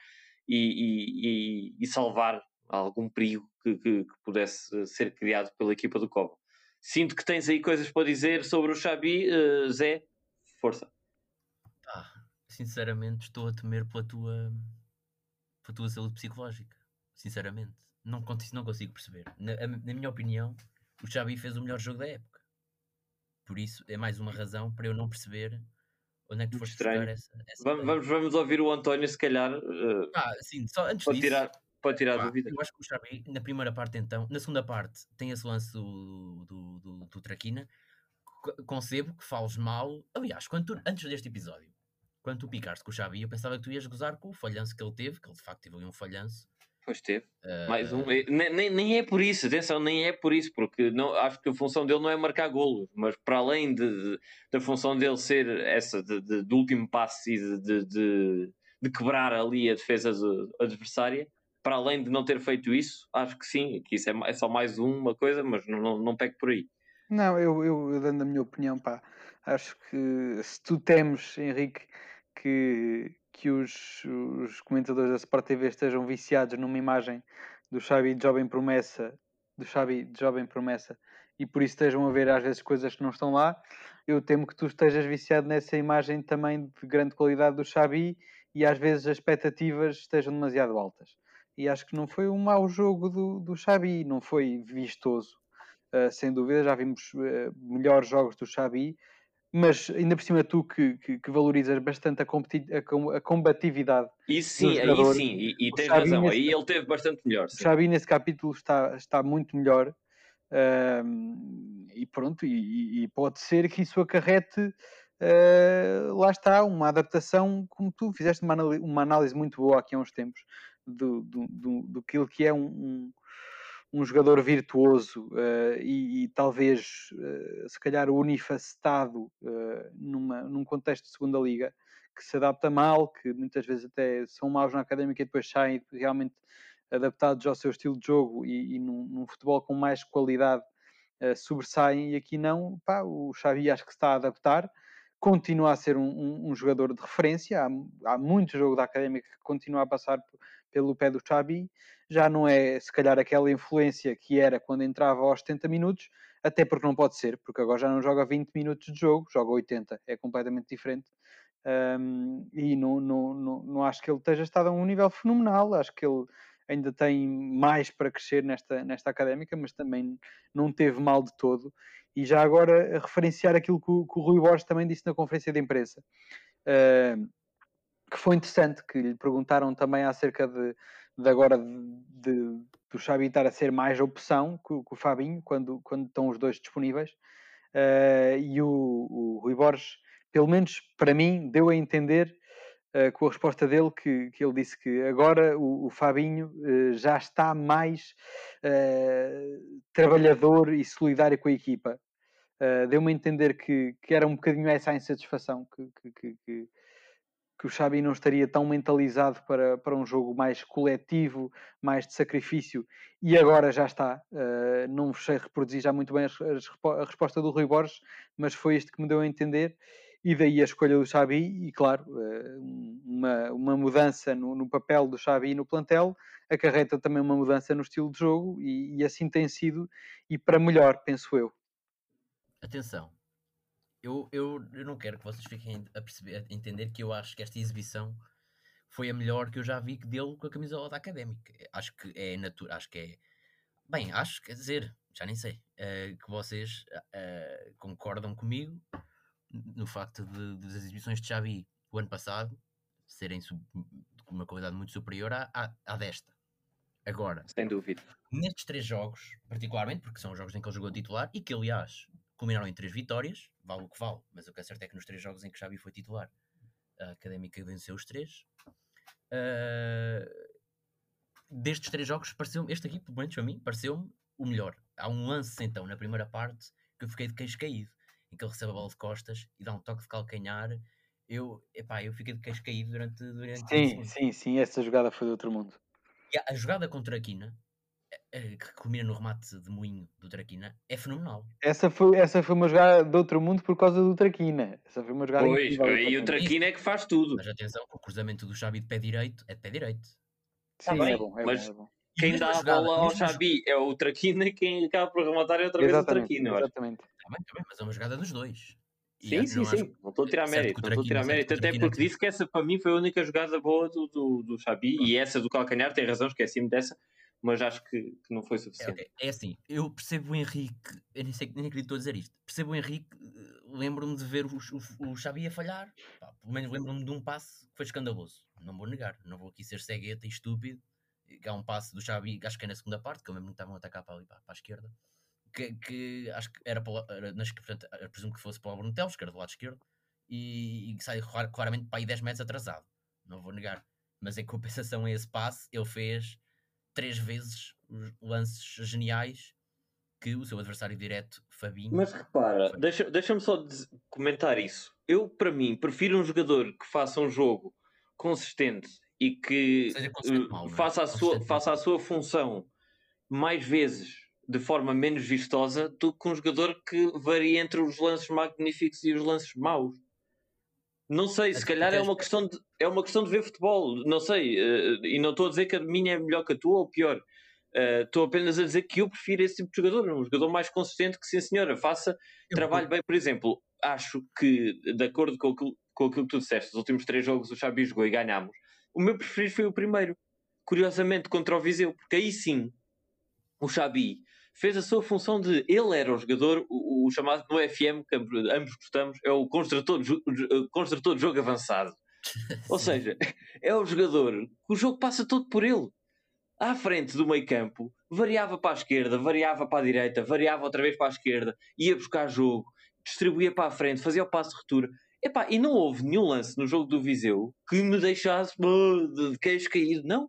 e, e, e, salvar algum perigo que, que, que, pudesse ser criado pela equipa do Cobo. Sinto que tens aí coisas para dizer sobre o Xabi. Uh, Zé, força. Ah, sinceramente, estou a temer pela tua, pela tua saúde psicológica. Sinceramente, não, não consigo perceber. Na, na minha opinião, o Xabi fez o melhor jogo da época. Por isso, é mais uma razão para eu não perceber onde é que tu foste buscar essa. essa vamos, vamos, vamos, ouvir o António, se calhar. Uh, ah, sim, só antes para disso. Tirar Pode tirar a dúvida. Eu acho que o Xabi, na primeira parte, então, na segunda parte, tem esse lance do, do, do, do Traquina. Concebo que fales mal. Aliás, quando tu, antes deste episódio, quando tu picaste com o Xabi, eu pensava que tu ias gozar com o falhanço que ele teve, que ele de facto teve ali um falhanço. Pois teve. Uh... Mais um. Nem, nem é por isso, atenção, nem é por isso, porque não, acho que a função dele não é marcar golos, mas para além de, de da função dele ser essa de, de, do último passo e de, de, de, quebrar ali a defesa adversária, para além de não ter feito isso, acho que sim, que isso é, é só mais uma coisa, mas não, não, não pego por aí. Não, eu, eu, eu, dando a minha opinião, pá, acho que se tu temes, Henrique, que, que os, os comentadores da Sport TV estejam viciados numa imagem do Xabi de jovem promessa, do Xabi de jovem promessa, e por isso estejam a ver às vezes coisas que não estão lá, eu temo que tu estejas viciado nessa imagem também de grande qualidade do Xabi e às vezes as expectativas estejam demasiado altas e acho que não foi um mau jogo do, do Xabi, não foi vistoso, uh, sem dúvida. Já vimos uh, melhores jogos do Xabi, mas ainda por cima tu que, que, que valorizas bastante a, a, a, combatividade. Isso sim, aí sim, e, e tens razão, nesse, aí ele teve bastante melhor. Sim. O Xabi nesse capítulo está, está muito melhor. Uh, e pronto, e, e, pode ser que isso acarrete Uh, lá está, uma adaptação, como tu fizeste uma, uma, análise muito boa aqui há uns tempos, do, do, do, do que é um, um, um jogador virtuoso uh, e, e, talvez, uh, se calhar, unifacetado uh, numa, num contexto de segunda liga, que se adapta mal, que muitas vezes até são maus na académica e depois saem realmente adaptados ao seu estilo de jogo e, e num, num futebol com mais qualidade sobressaem. E aqui não, pá, o Xavi acho que está a adaptar, continua a ser um, um, um jogador de referência, há, há muito jogo da académica que continua a passar pelo pé do Xabi, já não é se calhar aquela influência que era quando entrava aos 70 minutos, até porque não pode ser, porque agora já não joga 20 minutos de jogo, joga 80, é completamente diferente. Um, e não, não, não, não acho que ele esteja estado a um nível fenomenal, acho que ele ainda tem mais para crescer nesta, nesta académica, mas também não teve mal de todo. E já agora referenciar aquilo que o, que o Rui Borges também disse na conferência de imprensa. Uh, que foi interessante, que lhe perguntaram também acerca de, de agora de, do Xavi estar a ser mais opção que, que, o Fabinho, quando, quando estão os dois disponíveis, uh, e o, o Rui Borges, pelo menos para mim, deu a entender uh, com a resposta dele que, que ele disse que agora o, o Fabinho uh, já está mais trabalhador e solidário com a equipa. Deu-me a entender que, que era um bocadinho essa a insatisfação que, que, que que o Xabi não estaria tão mentalizado para, para um jogo mais coletivo, mais de sacrifício, e agora já está. Uh, não sei reproduzir já muito bem a, a, resposta do Rui Borges, mas foi isto que me deu a entender, e daí a escolha do Xabi, e claro, uh, uma, uma mudança no, no, papel do Xabi no plantel, acarreta também uma mudança no estilo de jogo, e, e assim tem sido, e para melhor, penso eu. Atenção, eu, eu, eu não quero que vocês fiquem a perceber, a entender que eu acho que esta exibição foi a melhor que eu já vi dele com a camisola da Académica. Acho que é natural, acho que é. Bem, acho, quer dizer, já nem sei, uh, que vocês uh, concordam comigo no facto de, das exibições de Xavi o ano passado serem com uma qualidade muito superior à, à, à desta. Agora, sem dúvida, nestes três jogos, particularmente, porque são os jogos em que ele jogou titular e que, aliás, culminaram em três vitórias, vale o que vale, mas o que é certo é que nos três jogos em que Xavi foi titular, a Académica venceu os três. Uh, destes três jogos, pareceu este aqui, pelo menos para mim, pareceu-me o melhor. Há um lance, então, na primeira parte, que eu fiquei de queixo caído, em que ele recebe a bola de costas e dá um toque de calcanhar. Eu, epá, eu fiquei de queixo caído durante, durante Sim, sim, sim, essa jogada foi do outro mundo. E a, a jogada contra a Quina, que culmina no remate de moinho do Traquina, é fenomenal. Essa foi, essa foi uma jogada de outro mundo por causa do Traquina. Essa foi uma jogada Pois, e o Traquina é que faz tudo. Mas atenção, o cruzamento do Xavi de pé direito é de pé direito. Sim, tá é bom, é mas bom, é bom. Quem dá a bola ao Xavi é o Traquina e quem acaba por rematar é outra vez o Traquina. Exatamente. Também, também, mas é uma jogada dos dois. Sim, sim, sim. Não estou a tirar mérito. Não estou a tirar mérito. Até porque disse que essa para mim foi a única jogada boa do, do, do Xavi e essa do Calcanhar, tem razão, esqueci-me dessa mas acho que, que não foi suficiente. É, é, assim, eu percebo o Henrique, eu nem, sei, nem acredito a dizer isto, percebo o Henrique, eh, lembro-me de ver o, o, o Xavi a falhar, pá, pelo menos lembro-me de um passe que foi escandaloso, não vou negar, não vou aqui ser cegueta e estúpido, há um passe do Xavi, acho que é na segunda parte, que eu que estavam a atacar para ali, para, para a esquerda, que, que, acho que era, para, era nas, portanto, presumo que fosse para o Bruno Teles, que era do lado esquerdo, e, e sai claramente para aí 10 metros atrasado, não vou negar, mas em compensação a esse passe, ele fez três vezes lances geniais que o seu adversário direto, Fabinho. Mas repara, foi... deixa-me deixa só comentar isso. Eu, para mim, prefiro um jogador que faça um jogo consistente e que uh, mal, é? faça, a sua, faça a sua função mais vezes de forma menos vistosa do que um jogador que varia entre os lances magníficos e os lances maus. Não sei, se calhar é uma, questão de, é uma questão de ver futebol, não sei, uh, e não estou a dizer que a minha é melhor que a tua ou pior. Uh, estou apenas a dizer que eu prefiro esse tipo de jogador, um jogador mais consistente que, sim senhora, faça trabalho bem. Por exemplo, acho que, de acordo com aquilo, com aquilo que tu disseste, os últimos três jogos o Xabi jogou e ganhámos, o meu preferido foi o primeiro, curiosamente, contra o Viseu, porque aí sim o Xabi fez a sua função de ele era o jogador, o, o chamado no FM, que ambos gostamos, é o construtor de, construtor de jogo avançado. [laughs] Ou seja, é o jogador que o jogo passa todo por ele. À frente do meio campo, variava para a esquerda, variava para a direita, variava outra vez para a esquerda, ia buscar jogo, distribuía para a frente, fazia o passo de ruptura. Epá, e não houve nenhum lance no jogo do Viseu que me deixasse de queixo caído. Não.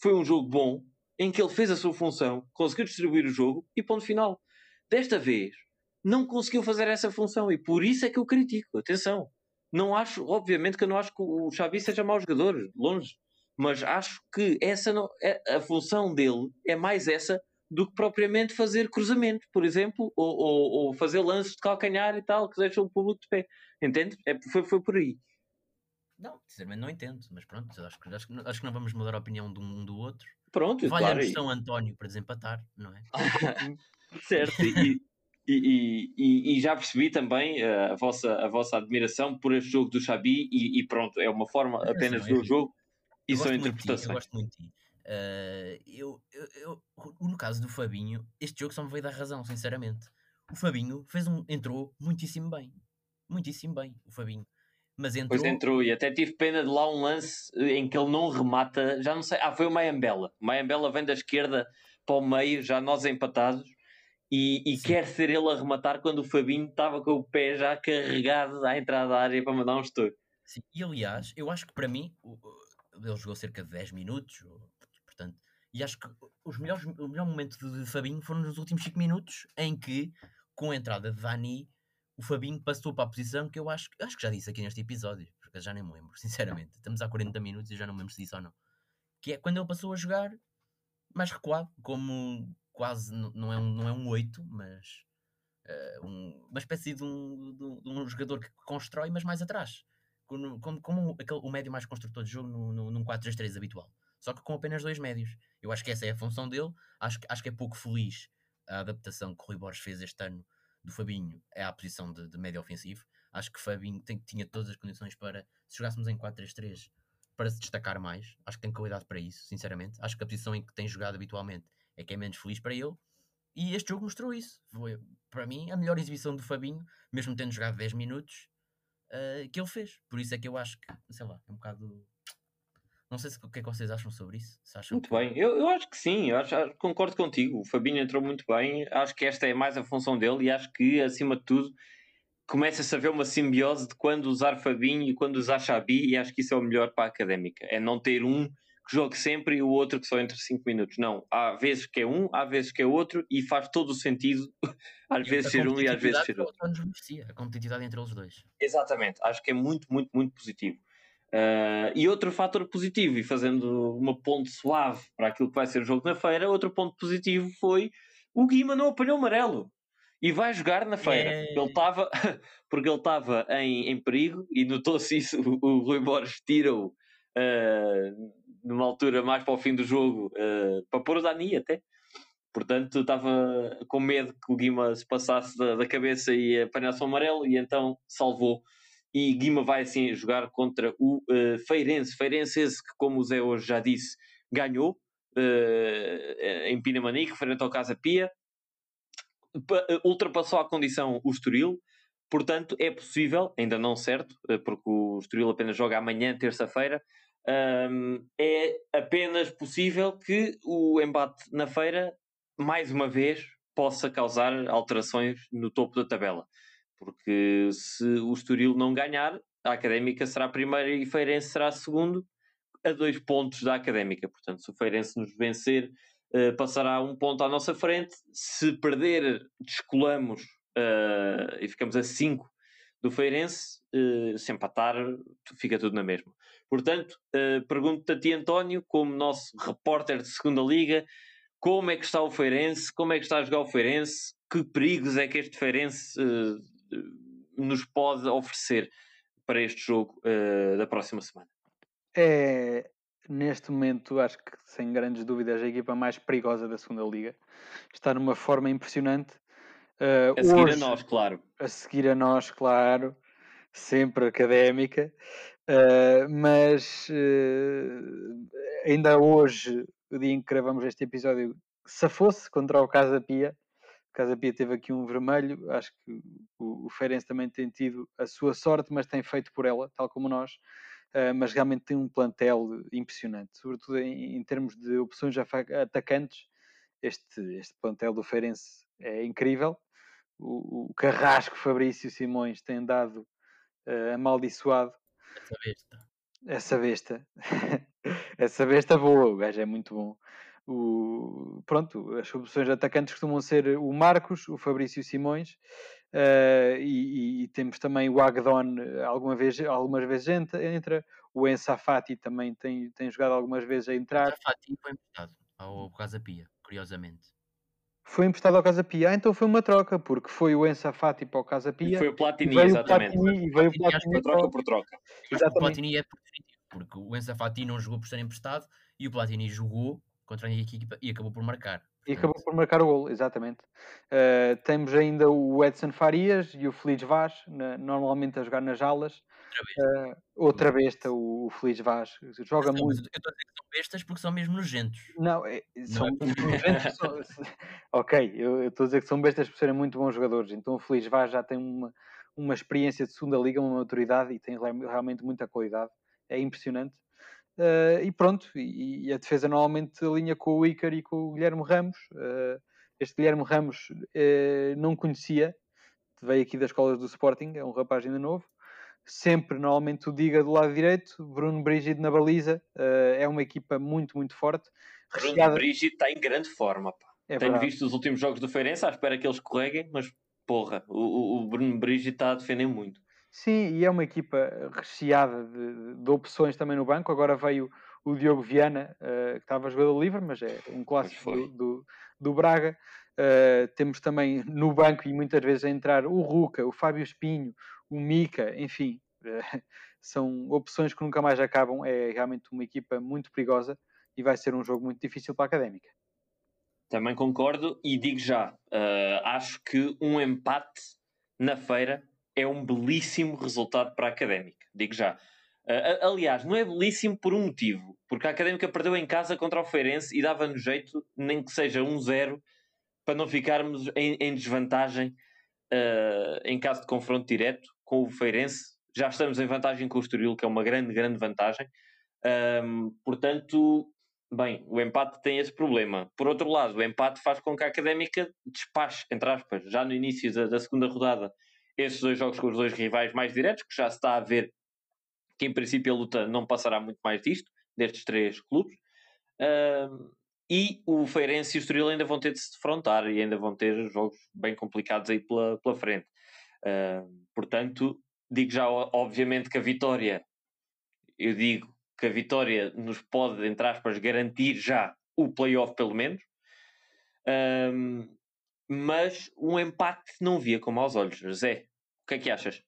Foi um jogo bom, em que ele fez a sua função, conseguiu distribuir o jogo e ponto final. Desta vez, não conseguiu fazer essa função e por isso é que eu critico. Atenção, não acho, obviamente que eu não acho que o Xavi seja mau jogador, longe, mas acho que essa não, é, a função dele é mais essa do que propriamente fazer cruzamento, por exemplo, ou, ou, ou, fazer lances de calcanhar e tal, que deixam o público de pé. Entende? É, foi, foi por aí. Não, sinceramente não entendo, mas pronto, acho que, acho, acho que não vamos mudar a opinião de um do outro. Pronto, Valha claro. São António para desempatar, não é? [laughs] certo, e, e, e, e, já percebi também uh, a, vossa, a vossa admiração por este jogo do Xabi e, e pronto, é uma forma apenas do jogo e são interpretações. Eu gosto muito de ti. Uh, eu, eu, eu, no caso do Fabinho, este jogo só me veio dar razão, sinceramente. O Fabinho fez um, entrou muitíssimo bem. Muitíssimo bem, o Fabinho. Mas entrou... Pois entrou, e até tive pena de lá um lance em que ele não remata, já não sei, ah, foi o Mayambela. O Mayambela vem da esquerda para o meio, já nós empatados, e, e quer ser ele a rematar quando o Fabinho estava com o pé já carregado à entrada da área para mandar um estouro. Sim, e aliás, eu acho que para mim, ele jogou cerca de 10 minutos, portanto, e acho que os melhores, o melhor momento de Fabinho foram nos últimos 5 minutos, em que, com a entrada de Dani, o Fabinho passou para a posição que eu acho, acho que já disse aqui neste episódio, porque já nem me lembro, [laughs] sinceramente. Estamos há 40 minutos e já não me lembro se disse ou não. Que é quando ele passou a jogar mais recuado, como quase não é um, não é um 8, mas uh, um, uma espécie de um, de, um, jogador que constrói, mas mais atrás. Como, como, como aquele, o médio mais construtor de jogo no, num 4-3-3 habitual. Só que com apenas dois médios. Eu acho que essa é a função dele. Acho, acho que é pouco feliz a adaptação que o Rui Borges fez este ano do Fabinho é a posição de, de médio ofensivo. Acho que Fabinho tem, tinha todas as condições para, se jogássemos em 4-3-3, para se destacar mais. Acho que tem qualidade para isso, sinceramente. Acho que a posição em que tem jogado habitualmente é que é menos feliz para ele. E este jogo mostrou isso. Foi, para mim, a melhor exibição do Fabinho, mesmo tendo jogado 10 minutos, uh, que ele fez. Por isso é que eu acho que, sei lá, é um bocado. Não sei se, o que é que vocês acham sobre isso. muito que... bem, eu, eu acho que sim, eu acho, concordo contigo. O Fabinho entrou muito bem, acho que esta é mais a função dele e acho que, acima de tudo, começa-se a ver uma simbiose de quando usar Fabinho e quando usar Xabi, e acho que isso é o melhor para a académica. É não ter um que jogue sempre e o outro que só entre 5 minutos. Não, há vezes que é um, há vezes que é outro, e faz todo o sentido, [laughs] às e vezes ser um e às vezes ser outro. A competitividade entre eles dois. Exatamente, acho que é muito, muito, muito positivo. Uh, e outro fator positivo, e fazendo uma ponte suave para aquilo que vai ser o jogo na feira, outro ponto positivo foi o Guima não apanhou amarelo e vai jogar na feira. Ele estava, [laughs] porque ele estava em, em perigo e notou-se isso. O, o Rui Borges tira-o uh, numa altura mais para o fim do jogo uh, para pôr o Dani até. Portanto, estava com medo que o Guima se passasse da, da cabeça e apanhasse o amarelo e então salvou. E Guima vai assim jogar contra o uh, Feirense. Feirense esse que, como o Zé hoje já disse, ganhou em Pinamanique, frente ao Casa Pia ultrapassou a condição o Estoril, portanto é possível, ainda não certo, porque o Estoril apenas joga amanhã, terça-feira, um, é apenas possível que o embate na feira, mais uma vez, possa causar alterações no topo da tabela. Porque se o Estoril não ganhar, a Académica será primeira e o Feirense será segundo, a dois pontos da Académica. Portanto, se o Feirense nos vencer, uh, passará um ponto à nossa frente. Se perder, descolamos uh, e ficamos a 5 do Feirense. Uh, se empatar, fica tudo na mesma. Portanto, pergunto-te a ti, António, como nosso repórter de segunda Liga, como é que está o Feirense? Como é que está a jogar o Feirense? Que perigos é que este Feirense nos pode oferecer para este jogo da próxima semana? É, neste momento, acho que sem grandes dúvidas, a equipa mais perigosa da segunda Liga. Está numa forma impressionante. Uh, a seguir hoje, a nós, claro. A seguir a nós, claro. Sempre académica. Uh, mas uh, ainda hoje, o dia em que gravamos este episódio, se fosse contra o Casa Pia, Casa Pia teve aqui um vermelho. Acho que o, o Feirense também tem tido a sua sorte, mas tem feito por ela, tal como nós. Uh, mas realmente tem um plantel impressionante, sobretudo em, em termos de opções atacantes. Este, este plantel do Feirense é incrível. O, o Carrasco Fabrício Simões tem dado uh, amaldiçoado. Essa besta. Essa besta. [laughs] Essa besta boa, o gajo é muito bom. O, pronto, as opções atacantes costumam ser o Marcos, o Fabrício Simões Uh, e, e, temos também o Agdon eh, alguma vez, algumas vezes entra, o Ensafati também tem, tem jogado algumas vezes a entrar. O Ensafati foi emprestado ao Casa Pia, curiosamente. Foi emprestado ao Casa Pia, ah, então foi uma troca, porque foi o Ensafati para o Casa Pia. E foi o Platini, exatamente. O Platini, e veio o Platini, foi troca por troca. Exatamente. O Platini é por definitivo, porque o Ensafati não jogou por ser emprestado e o Platini jogou contra a equipa e acabou por marcar. E acabou por marcar o gol, exatamente. Uh, temos ainda o Edson Farias e o Feliz Vaz, na, normalmente a jogar nas alas. Uh, outra besta, o, o Feliz Vaz. Joga não, muito. Eu estou a dizer que são bestas porque são mesmo nojentos. Não, é, são não é? [laughs] nojentos. são, ok, eu, eu estou a dizer que são bestas por serem muito bons jogadores. Então o Feliz Vaz já tem uma, uma experiência de segunda liga, uma maturidade e tem realmente muita qualidade. É impressionante. Uh, e pronto, e, e, a defesa normalmente alinha com o Icar e com o Guilherme Ramos. Uh, este Guilherme Ramos uh, não conhecia, veio aqui das escolas do Sporting, é um rapaz ainda novo. Sempre, normalmente, o Diga do lado direito, Bruno Brígido na baliza. é uma equipa muito, muito forte. Bruno Recheada... Brígido está em grande forma. Pá. É Tenho visto os últimos jogos do Feirense, à espera que eles escorreguem, mas porra, o, o Bruno Brígido está a defender muito. Sim, e é uma equipa recheada de, de opções também no banco. Agora veio o Diogo Viana, uh, que estava a jogador livre, mas é um clássico do, do, do, Braga. Uh, temos também no banco e muitas vezes a entrar o Ruca, o Fábio Espinho, o Mica, enfim, uh, [laughs] são opções que nunca mais acabam. É realmente uma equipa muito perigosa e vai ser um jogo muito difícil para a Académica. Também concordo e digo já, acho que um empate na feira é um belíssimo resultado para a académica, digo já. Uh, aliás, não é belíssimo por um motivo, porque a Académica perdeu em casa contra o Feirense e dava-nos jeito, nem que seja 1-0, para não ficarmos em, em desvantagem uh, em caso de confronto direto com o Feirense. Já estamos em vantagem com o Estoril, que é uma grande, grande vantagem. Um, portanto, bem, o empate tem esse problema. Por outro lado, o empate faz com que a Académica despache, entre aspas, já no início da, da segunda rodada, esses dois jogos com os dois rivais mais diretos, que já se está a ver que em princípio a luta não passará muito mais disto, destes três clubes. Uh, e o Feirense e o Estoril ainda vão ter de se defrontar e ainda vão ter jogos bem complicados aí pela, pela frente. Portanto, digo já, obviamente, que a vitória, eu digo que a vitória nos pode, entre aspas, garantir já o playoff, pelo menos. Um, mas um empate não via como aos olhos. Zé, o que é que achas?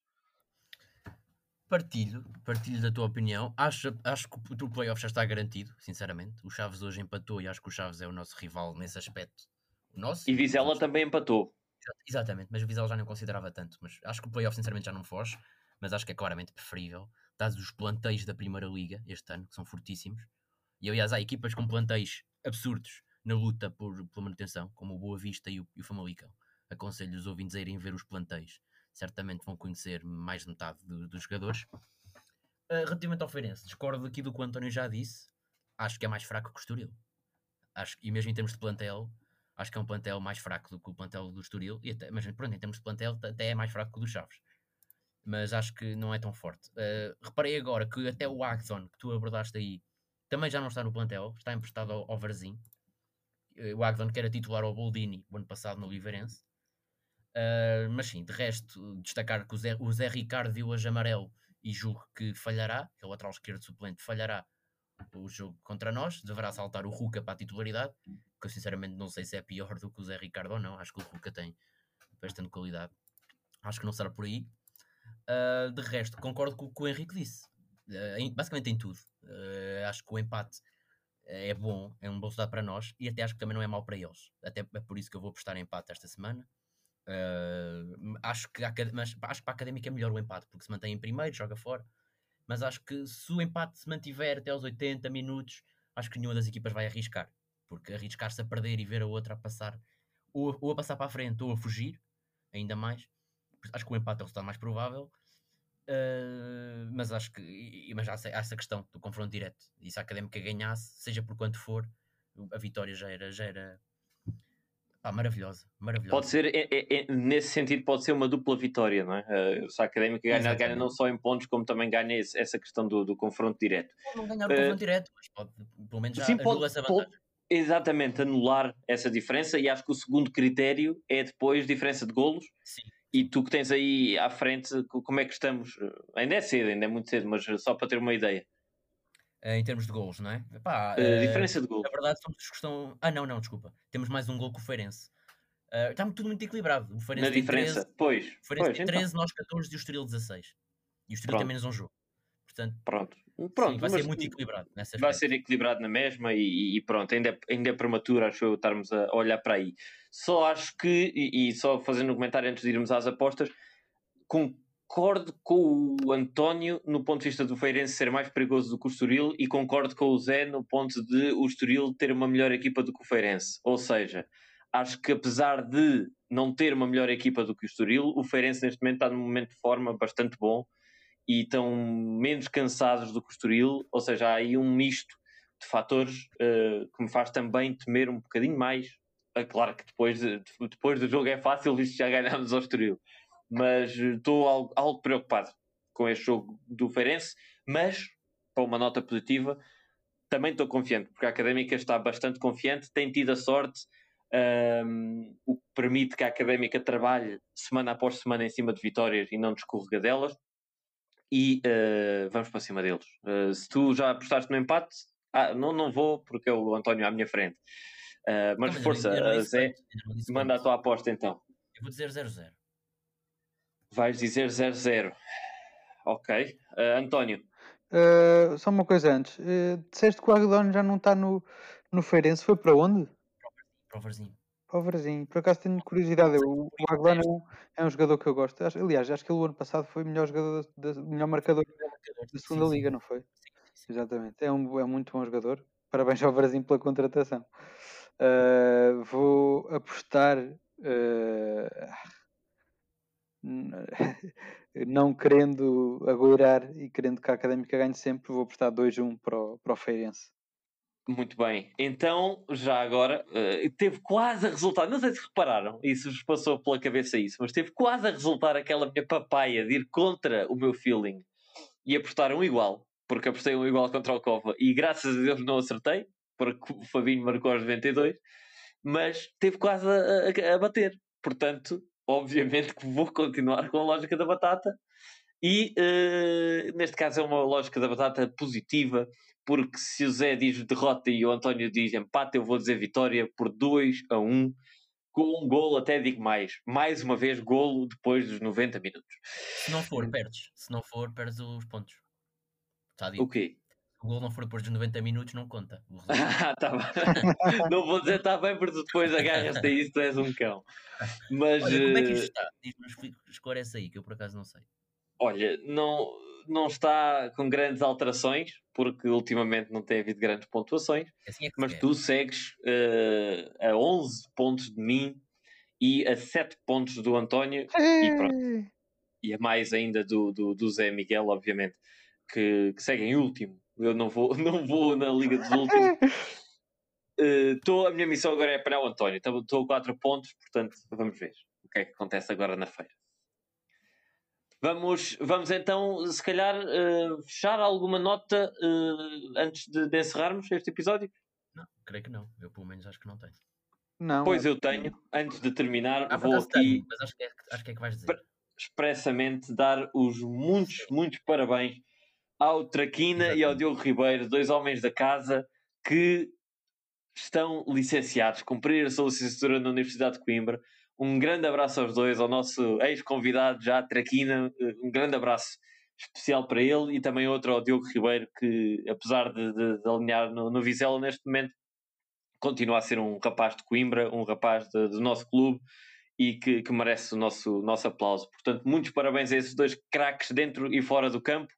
Partilho, partilho da tua opinião. Acho, acho que o playoff já está garantido, sinceramente. O Chaves hoje empatou e acho que o Chaves é o nosso rival nesse aspecto. O nosso, e Vizela também empatou. Exatamente, mas o Vizela já não considerava tanto. Mas acho que o playoff, sinceramente, já não foge. Mas acho que é claramente preferível, dados os planteios da Primeira Liga este ano, que são fortíssimos. E aliás, há equipas com planteios absurdos na luta por, pela manutenção, como o Boa Vista e o, e o Famalicão. Aconselho os ouvintes a irem ver os planteios certamente vão conhecer mais de metade do, dos jogadores. Uh, relativamente ao Feirense, discordo aqui do que o António já disse. Acho que é mais fraco que o Estoril. Acho, e mesmo em termos de plantel, acho que é um plantel mais fraco do que o plantel do Estoril. E até, mas pronto, em termos de plantel, até é mais fraco que o do Chaves. Mas acho que não é tão forte. Uh, reparei agora que até o Agdon, que tu abordaste aí, também já não está no plantel, está emprestado ao, ao Varzim. Uh, o Agdon que era titular ao Boldini o ano passado no Liveirense. Uh, mas sim, de resto, destacar que o Zé, o Zé Ricardo viu hoje amarelo e julgo que falhará, que é o lateral esquerdo suplente, falhará o jogo contra nós, deverá saltar o Ruca para a titularidade, que eu sinceramente não sei se é pior do que o Zé Ricardo ou não, acho que o Ruca tem bastante qualidade, acho que não será por aí. Uh, de resto, concordo com o que o Henrique disse, uh, basicamente em tudo. acho que o empate é bom, é um bom resultado para nós e até acho que também não é mau para eles. Até é por isso que eu vou apostar em empate esta semana. Uh, acho, que a, mas acho que para a académica é melhor o empate, porque se mantém em primeiro, joga fora. Mas acho que se o empate se mantiver até aos 80 minutos, acho que nenhuma das equipas vai arriscar. Porque arriscar-se a perder e ver a outra a passar, ou, ou, a passar para a frente, ou a fugir, ainda mais. Acho que o empate é o resultado mais provável. Uh, mas acho que mas há, há essa questão do confronto direto. E se a académica ganhasse, seja por quanto for, a vitória já era, já era Pá, maravilhosa, maravilhosa. Pode ser, é, é, é, nesse sentido, pode ser uma dupla vitória, não é? Uh, se a Académica ganha, ganha não só em pontos, como também ganha esse, essa questão do, do confronto direto. Pode não ganhar o uh, confronto direto, mas pode, pelo menos já sim, pode, essa vantagem. Pode, exatamente, anular essa diferença e acho que o segundo critério é depois diferença de golos. Sim. E tu que tens aí à frente, como é que estamos? Ainda é cedo, ainda é muito cedo, mas só para ter uma ideia. Uh, em termos de golos, não é? Epá, uh, diferença de golos. Na verdade, somos os que estão. Ah, não, não, desculpa. Temos mais um gol que o Feirense. Uh, está tudo muito equilibrado. O Feirense Na diferença, 13, pois. O Feirense pois, tem 13, então. nós 14 e o Estoril 16. E o Estoril tem menos um jogo. Portanto, pronto. pronto sim, vai ser muito equilibrado. Nessa vai ser equilibrado na mesma e, e, pronto, ainda é, ainda é prematuro, acho eu, estarmos a olhar para aí. Só acho que, e, e só fazendo um comentário antes de irmos às apostas, concordo com o António no ponto de vista do Feirense ser mais perigoso do que o Estoril e concordo com o Zé no ponto de o Estoril ter uma melhor equipa do que o Feirense. Ou seja, acho que apesar de não ter uma melhor equipa do que o Estoril, o Feirense neste momento está num momento de forma bastante bom e estão menos cansados do que o Estoril, ou seja, há aí um misto de fatores uh, que me faz também temer um bocadinho mais. É claro que depois, de, depois do jogo é fácil, visto já ganhámos ao Estoril mas estou algo, algo, preocupado com este jogo do Feirense, mas para uma nota positiva também estou confiante, porque a Académica está bastante confiante, tem tido a sorte, um, o que permite que a Académica trabalhe semana após semana em cima de vitórias e não de escorregadelas, e uh, vamos para cima deles. Uh, se tu já apostaste no empate, ah, não, não vou, porque é o António à minha frente. Uh, mas não, força, Zé, manda a tua aposta então. Eu vou dizer 0-0. Vais dizer 0-0. Ok. Uh, António. Uh, só uma coisa antes. Uh, disseste que o Agdon já não está no, no Feirense. Foi para onde? Para o Varzinho. Para o Varzinho. Por acaso tenho curiosidade. O, Agdon é um, é um jogador que eu gosto. Aliás, acho que ele o ano passado foi o melhor, jogador, melhor marcador da Sim, segunda sim. liga, não foi? Sim, sim, sim. Exatamente. É um, é muito bom jogador. Parabéns ao Brasil pela contratação. Uh, vou apostar. uh, [laughs] não querendo agoirar e querendo que a Académica ganhe sempre, vou apostar 2-1 para o, para o Feirense. Muito bem. Então, já agora, eh, teve quase a resultar. Não sei se repararam, isso vos passou pela cabeça isso, mas teve quase a resultar aquela minha papaya de ir contra o meu feeling e apostar um igual, porque apostei um igual contra o Cova e graças a Deus não acertei, porque o Fabinho marcou aos 92, mas teve quase a, a- a bater. Portanto, obviamente que vou continuar com a lógica da batata. E eh, neste caso é uma lógica da batata positiva, porque se o Zé diz derrota e o António diz empate, eu vou dizer vitória por 2 a 1, com um golo, até digo mais. Mais uma vez, golo depois dos 90 minutos. Se não for, perdes. Se não for, perdes os pontos. Está dito. O quê? Se o gol não for depois dos 90 minutos, não conta. [laughs] Ah, tá bem. [laughs] Não vou dizer está bem, porque depois agarras-te a isso, tu és um cão. [laughs] Mas, Olha, como é que isto eh, está? Diz-me, esclarece aí, que eu por acaso não sei. Olha, não, não está com grandes alterações, porque ultimamente não tem havido grandes pontuações. Assim é mas quer. tu segues eh, a 11 pontos de mim e a 7 pontos do António e, pronto, e a mais ainda do, do, do Zé Miguel, obviamente, que, que segue em último. Eu não vou, [laughs] não vou na Liga dos Últimos. [laughs] Eh, tô- a minha missão agora é para o António. Estou a 4 pontos, portanto, vamos ver o que é que acontece agora na feira. Vamos, vamos então, se calhar, eh, fechar alguma nota eh, antes de, de encerrarmos este episódio? Não, creio que não. Eu pelo menos acho que não tenho. Não, Pois eu tenho, antes de terminar, Ah, vou aqui tenho, mas acho que, é, acho que é que vais dizer. Expressamente dar os muitos, muitos parabéns ao Traquina e ao Exatamente. Diogo Ribeiro, dois homens da casa que estão licenciados, cumpriram a sua licenciatura na Universidade de Coimbra. Um grande abraço aos dois, ao nosso ex-convidado já, Traquina, eh, um grande abraço especial para ele e também outro ao Diogo Ribeiro, que apesar de, de- de alinhar no, no Vizela neste momento, continua a ser um rapaz de Coimbra, um rapaz de- do nosso clube e que, que merece o nosso, nosso aplauso. Portanto, muitos parabéns a esses dois craques dentro e fora do campo.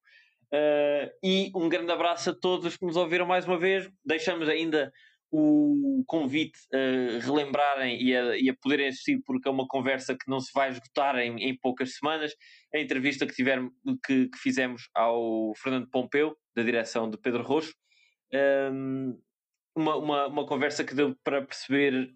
Uh, e um grande abraço a todos que nos ouviram mais uma vez. Deixamos ainda o convite a relembrarem e a, e a poderem assistir, porque é uma conversa que não se vai esgotar em, em poucas semanas. A entrevista que, tivermos, que, que fizemos ao Fernando Pompeu, da direção de Pedro Roxo. Um, uma, uma, uma conversa que deu para perceber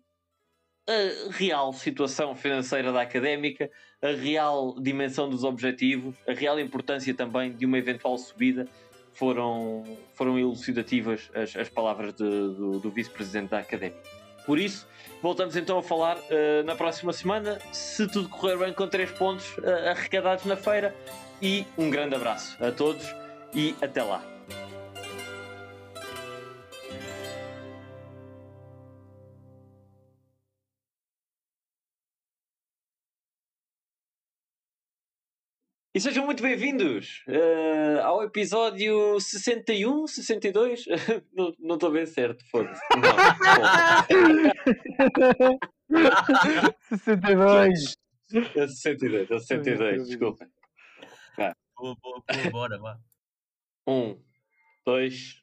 a real situação financeira da académica, a real dimensão dos objetivos, a real importância também de uma eventual subida. Foram, foram elucidativas as, as palavras de- do, do vice-presidente da académica. Por isso, voltamos então a falar eh, na próxima semana, se tudo correr bem, com três pontos eh, arrecadados na feira. E um grande abraço a todos e até lá. E sejam muito bem-vindos eh, ao episódio 61, 62. [laughs] não não estou bem certo, foda-se. Não, 62. é 62, é 62, desculpa. Boa, boa, boa, bora, vá. Um, dois,